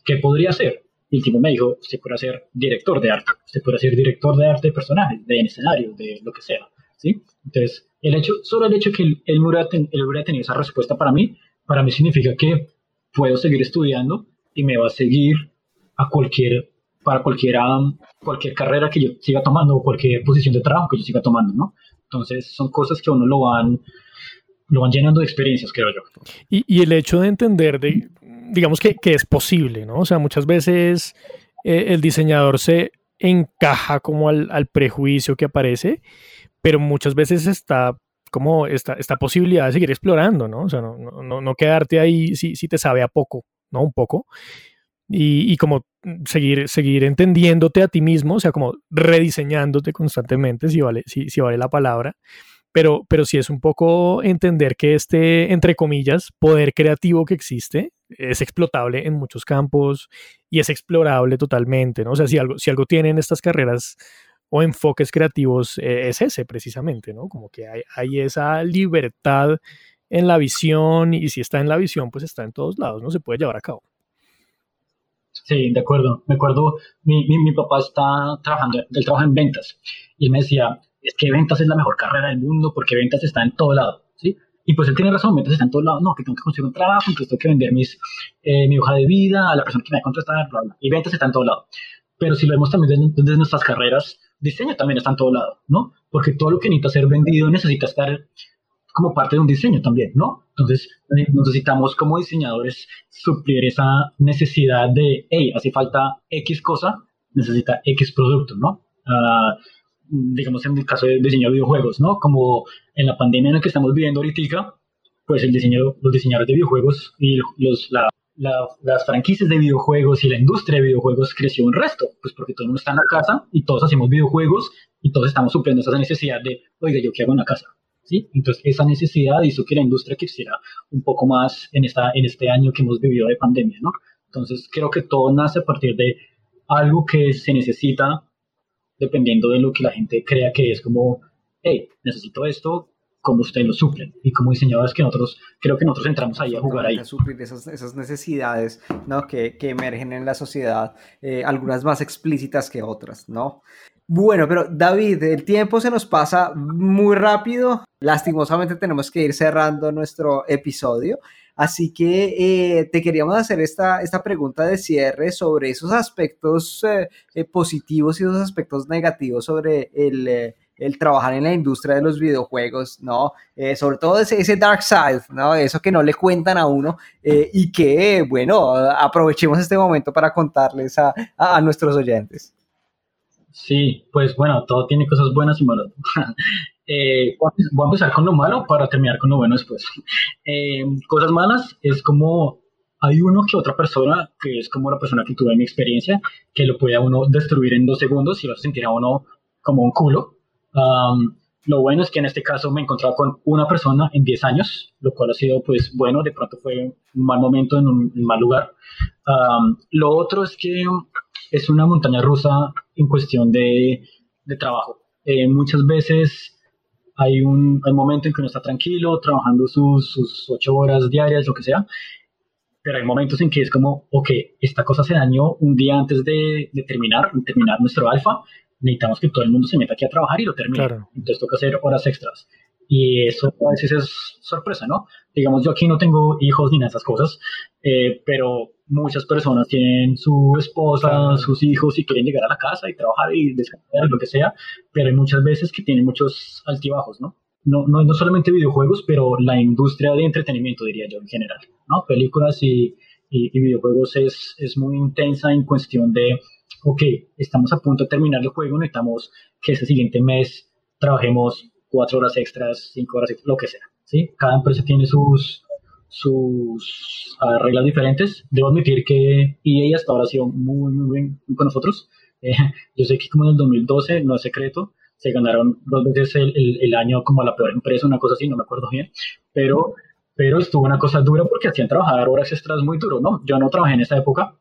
¿Qué podría hacer? Y el tipo me dijo, usted puede ser director de arte, usted puede ser director de arte de personajes, de escenario, de lo que sea, ¿sí? Entonces, el hecho, solo el hecho que él, él, hubiera, tenido esa respuesta para mí, para mí significa que puedo seguir estudiando y me va a seguir a cualquier, para cualquier, cualquier carrera que yo siga tomando o cualquier posición de trabajo que yo siga tomando, ¿no? Entonces, son cosas que a uno lo van lo van llenando de experiencias, creo yo. Y, y el hecho de entender, de, digamos que, que, es posible, ¿no? O sea, muchas veces eh, el diseñador se encaja como al, al, prejuicio que aparece, pero muchas veces está como esta, esta posibilidad de seguir explorando, ¿no? O sea, no, no, no quedarte ahí si, si, te sabe a poco, ¿no? Un poco. Y, como seguir, seguir entendiéndote a ti mismo, o sea, como rediseñándote constantemente, si vale, si, si vale la palabra pero, pero sí es un poco entender que este, entre comillas, poder creativo que existe es explotable en muchos campos y es explorable totalmente, ¿no? O sea, si algo, si algo tienen estas carreras o enfoques creativos eh, es ese precisamente, ¿no? Como que hay, hay, esa libertad en la visión y si está en la visión, pues está en todos lados, ¿no? Se puede llevar a cabo. Sí, de acuerdo. Me acuerdo, mi, mi, mi papá está trabajando, él trabaja en ventas y me decía, es que ventas es la mejor carrera del mundo porque ventas está en todo lado, ¿sí? Y pues él tiene razón, ventas está en todo lado, no, que tengo que conseguir un trabajo, entonces tengo que vender mis, eh, mi hoja de vida a la persona que me va a contestar, bla, bla, y ventas está en todo lado. Pero si lo vemos también desde, nuestras carreras, diseño también está en todo lado, ¿no? Porque todo lo que necesita ser vendido necesita estar como parte de un diseño también, ¿no? Entonces necesitamos como diseñadores suplir esa necesidad de, hey, hace falta X cosa, necesita X producto, ¿no? Uh, digamos, en el caso del diseño de videojuegos, ¿no? Como en la pandemia en la que estamos viviendo ahorita, pues el diseño, los diseñadores de videojuegos y los, la, las franquicias de videojuegos y la industria de videojuegos creció un resto, pues porque todo el mundo está en la casa y todos hacemos videojuegos y todos estamos supliendo esa necesidad de, oiga, ¿yo qué hago en la casa? ¿Sí? Entonces esa necesidad hizo que la industria creciera un poco más en, esta, en este año que hemos vivido de pandemia, ¿no? Entonces creo que todo nace a partir de algo que se necesita dependiendo de lo que la gente crea que es como, hey, necesito esto, como ustedes lo suplen. Y como diseñadores que nosotros, creo que nosotros entramos ahí a jugar ahí. A suplir esas, esas necesidades ¿no? que, que emergen en la sociedad, eh, algunas más explícitas que otras, ¿no? Bueno, pero David, el tiempo se nos pasa muy rápido. Lastimosamente tenemos que ir cerrando nuestro episodio. Así que eh, te queríamos hacer esta, esta pregunta de cierre sobre esos aspectos eh, eh, positivos y esos aspectos negativos sobre el, el, trabajar en la industria de los videojuegos, ¿no? sobre todo ese, dark side, ¿no? Eso que no le cuentan a uno y que, bueno, aprovechemos este momento para contarles a, a nuestros oyentes. Sí, pues bueno, todo tiene cosas buenas y malas. Eh, voy a empezar con lo malo para terminar con lo bueno después. Eh, cosas malas es como hay uno que otra persona, que es como la persona que tuve en mi experiencia, que lo puede uno destruir en dos segundos y lo sentir a uno como un culo. lo bueno es que en este caso me he encontrado con una persona en 10 años, lo cual ha sido pues bueno, de pronto fue un mal momento en un, mal lugar. lo otro es que es una montaña rusa en cuestión de, de trabajo. Eh, muchas veces hay un, momento en que uno está tranquilo, trabajando sus, sus ocho horas diarias, lo que sea, pero hay momentos en que es como, ok, esta cosa se dañó un día antes de, de terminar, terminar nuestro alfa, necesitamos que todo el mundo se meta aquí a trabajar y lo termine. Entonces toca hacer horas extras. Y eso a veces es sorpresa, ¿no? Digamos, yo aquí no tengo hijos ni nada de esas cosas, eh, pero muchas personas tienen su esposa, sus hijos y quieren llegar a la casa y trabajar y descansar, lo que sea, pero hay muchas veces que tienen muchos altibajos, ¿no? No, no, no solamente videojuegos, pero la industria de entretenimiento, diría yo, en general, ¿no? Películas y, y, videojuegos es, es muy intensa en cuestión de, ok, estamos a punto de terminar el juego, necesitamos que ese siguiente mes trabajemos cuatro horas extras, cinco horas extras, lo que sea, ¿sí? Cada empresa tiene sus, sus reglas diferentes. Debo admitir que EA hasta ahora ha sido muy, muy bien con nosotros. Eh, yo sé que como en el 2012, no es secreto, se ganaron dos veces el, el, año como la peor empresa, una cosa así, no me acuerdo bien, pero, pero estuvo una cosa dura porque hacían trabajar horas extras muy duro, ¿no? Yo no trabajé en esa época,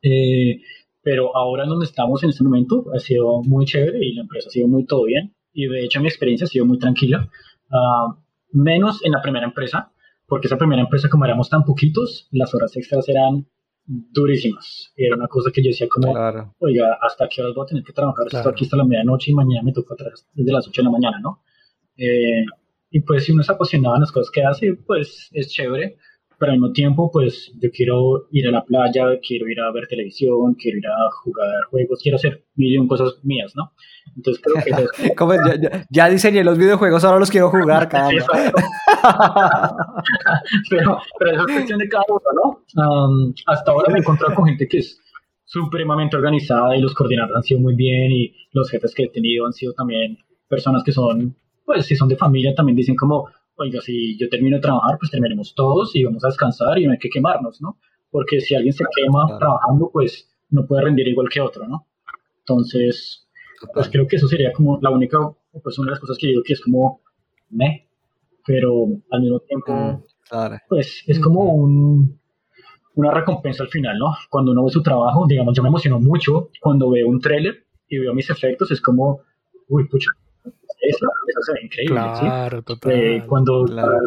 eh, pero ahora donde estamos en este momento ha sido muy chévere y la empresa ha sido muy todo bien y de hecho mi experiencia ha sido muy tranquila, uh, menos en la primera empresa, porque esa primera empresa, como éramos tan poquitos, las horas extras eran durísimas. Era una cosa que yo decía como, oiga, ¿hasta qué horas voy a tener que trabajar? Esto aquí hasta la medianoche y mañana me toca atrás desde las 8 de la mañana, ¿no? Eh, y pues si uno es apasionado en las cosas que hace, pues es chévere, pero al mismo tiempo, pues yo quiero ir a la playa, quiero ir a ver televisión, quiero ir a jugar juegos, quiero hacer mil cosas mías, ¿no? Entonces creo que... Como ya, ya, diseñé los videojuegos, ahora los quiero jugar, cada pero, pero eso es cuestión de cada uno, ¿no? hasta ahora me he encontrado con gente que es supremamente organizada y los coordinadores han sido muy bien y los jefes que he tenido han sido también personas que son, pues si son de familia también dicen como, oiga, si yo termino de trabajar, pues terminemos todos y vamos a descansar y no hay que quemarnos, ¿no? Porque si alguien se quema trabajando, pues no puede rendir igual que otro, ¿no? Entonces, pues creo que eso sería como la única, pues una de las cosas que digo que es como, me, pero al mismo tiempo, mm, pues es como un, una recompensa al final, ¿no? Cuando uno ve su trabajo, digamos, yo me emociono mucho cuando veo un tráiler y veo mis efectos, es como, uy, pucha, eso, eso ve increíble. Claro, total. Eh, cuando,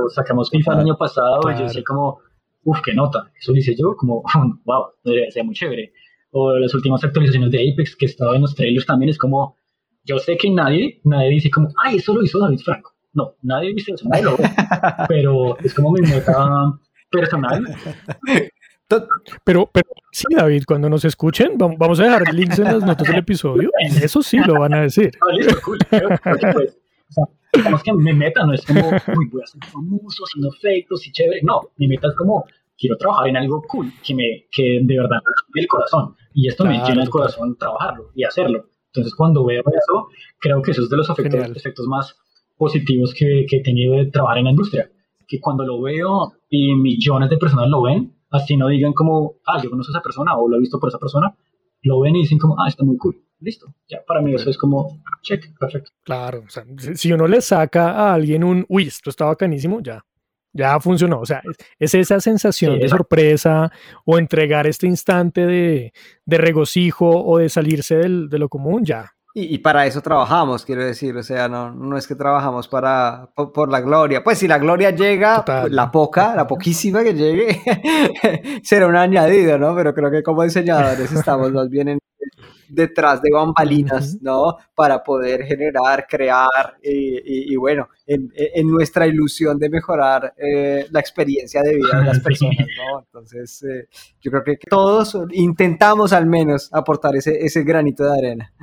sacamos FIFA el año pasado, yo decía como, uff, qué nota. Eso lo hice yo, como, wow, debería ser muy chévere. O las últimas actualizaciones de Apex que estaba en los trailers también es como, yo sé que nadie, nadie dice como, ay, eso lo hizo David Franco. No, nadie dice eso, nadie lo ve. pero es como mi meta personal. Pero, pero sí, David, cuando nos escuchen, vamos a dejar links en las notas del episodio y eso sí lo van a decir. Cool. Pues, digamos que mi meta no es como, uy, voy a ser famoso haciendo efectos y chévere. No, mi meta es como, quiero trabajar en algo cool, que, me, que de verdad me el corazón. Y esto me llena el corazón trabajarlo y hacerlo. Entonces, cuando veo eso, creo que eso es de los efectos, efectos más positivos que, que he tenido de trabajar en la industria. Que cuando lo veo y millones de personas lo ven, así no digan como, ah, yo conozco a esa persona o lo he visto por esa persona, lo ven y dicen como, ah, está muy cool, listo. Ya, para mí eso es como, check, perfecto. Claro, o sea, si uno le saca a alguien un, uy, esto está bacanísimo, ya, ya funcionó. O sea, es, esa sensación de sorpresa o entregar este instante de, de regocijo o de salirse del, de lo común, ya, y, para eso trabajamos, quiero decir, o sea, no, no es que trabajamos para, por, la gloria. Pues si la gloria llega, pues, la poca, la poquísima que llegue, será un añadido, ¿no? Pero creo que como diseñadores estamos más bien detrás de bambalinas, ¿no? Para poder generar, crear y, bueno, en, en, nuestra ilusión de mejorar eh, la experiencia de vida de las personas, ¿no? Entonces, eh, yo creo que todos intentamos al menos aportar ese, ese granito de arena.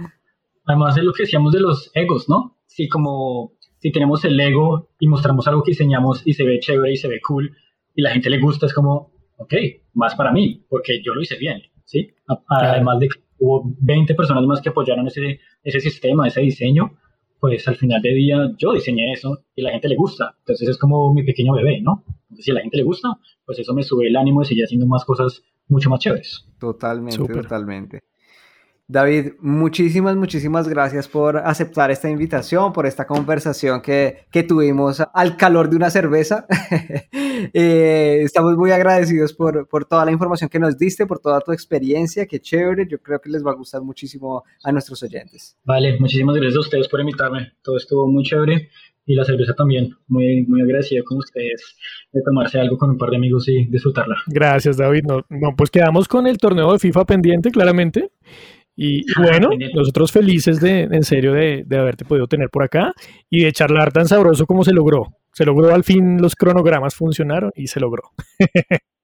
Además es lo que decíamos de los egos, ¿no? Si como si tenemos el ego y mostramos algo que diseñamos y se ve chévere y se ve cool y la gente le gusta, es como, ok, más para mí, porque yo lo hice bien, ¿sí? Además de que hubo 20 personas más que apoyaron ese, ese sistema, ese diseño, pues al final de día yo diseñé eso y la gente le gusta. Entonces es como mi pequeño bebé, ¿no? Entonces si a la gente le gusta, pues eso me sube el ánimo de seguir haciendo más cosas mucho más chéveres. Totalmente, totalmente. David, muchísimas, muchísimas gracias por aceptar esta invitación, por esta conversación que, que tuvimos al calor de una cerveza. Eh, estamos muy agradecidos por, por, toda la información que nos diste, por toda tu experiencia, qué chévere. Yo creo que les va a gustar muchísimo a nuestros oyentes. Vale, muchísimas gracias a ustedes por invitarme. Todo estuvo muy chévere y la cerveza también. Muy, muy agradecido con ustedes de tomarse algo con un par de amigos y disfrutarla. Gracias, David. No, no pues quedamos con el torneo de FIFA pendiente, claramente. Y, bueno, nosotros felices de, en serio de, de, haberte podido tener por acá y de charlar tan sabroso como se logró. Se logró al fin, los cronogramas funcionaron y se logró.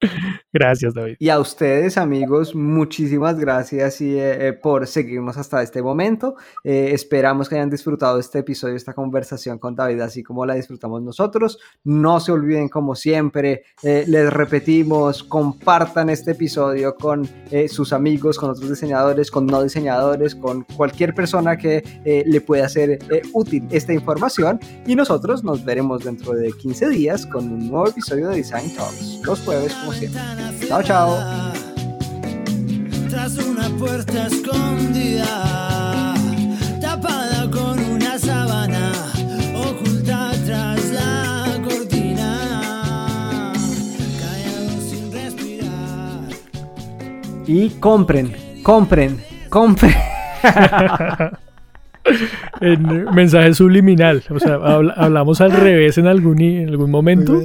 Gracias, David. Y a ustedes, amigos, muchísimas gracias y, eh, eh, por seguirnos hasta este momento. Eh, esperamos que hayan disfrutado este episodio, esta conversación con David, así como la disfrutamos nosotros. No se olviden, como siempre, les repetimos, compartan este episodio con sus amigos, con otros diseñadores, con no diseñadores, con cualquier persona que le pueda ser útil esta información. Y nosotros nos veremos dentro de 15 días con un nuevo episodio de Design Talks, los jueves Chao, chao. Tras una puerta escondida, tapada con una sábana, oculta tras la cortina, callado sin respirar. Y compren, compren, compren. en mensaje subliminal. O sea, hablamos al revés en algún, en algún momento.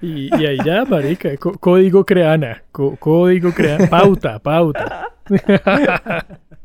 Y, ahí ya, marica, código creana, código creana, pauta, pauta.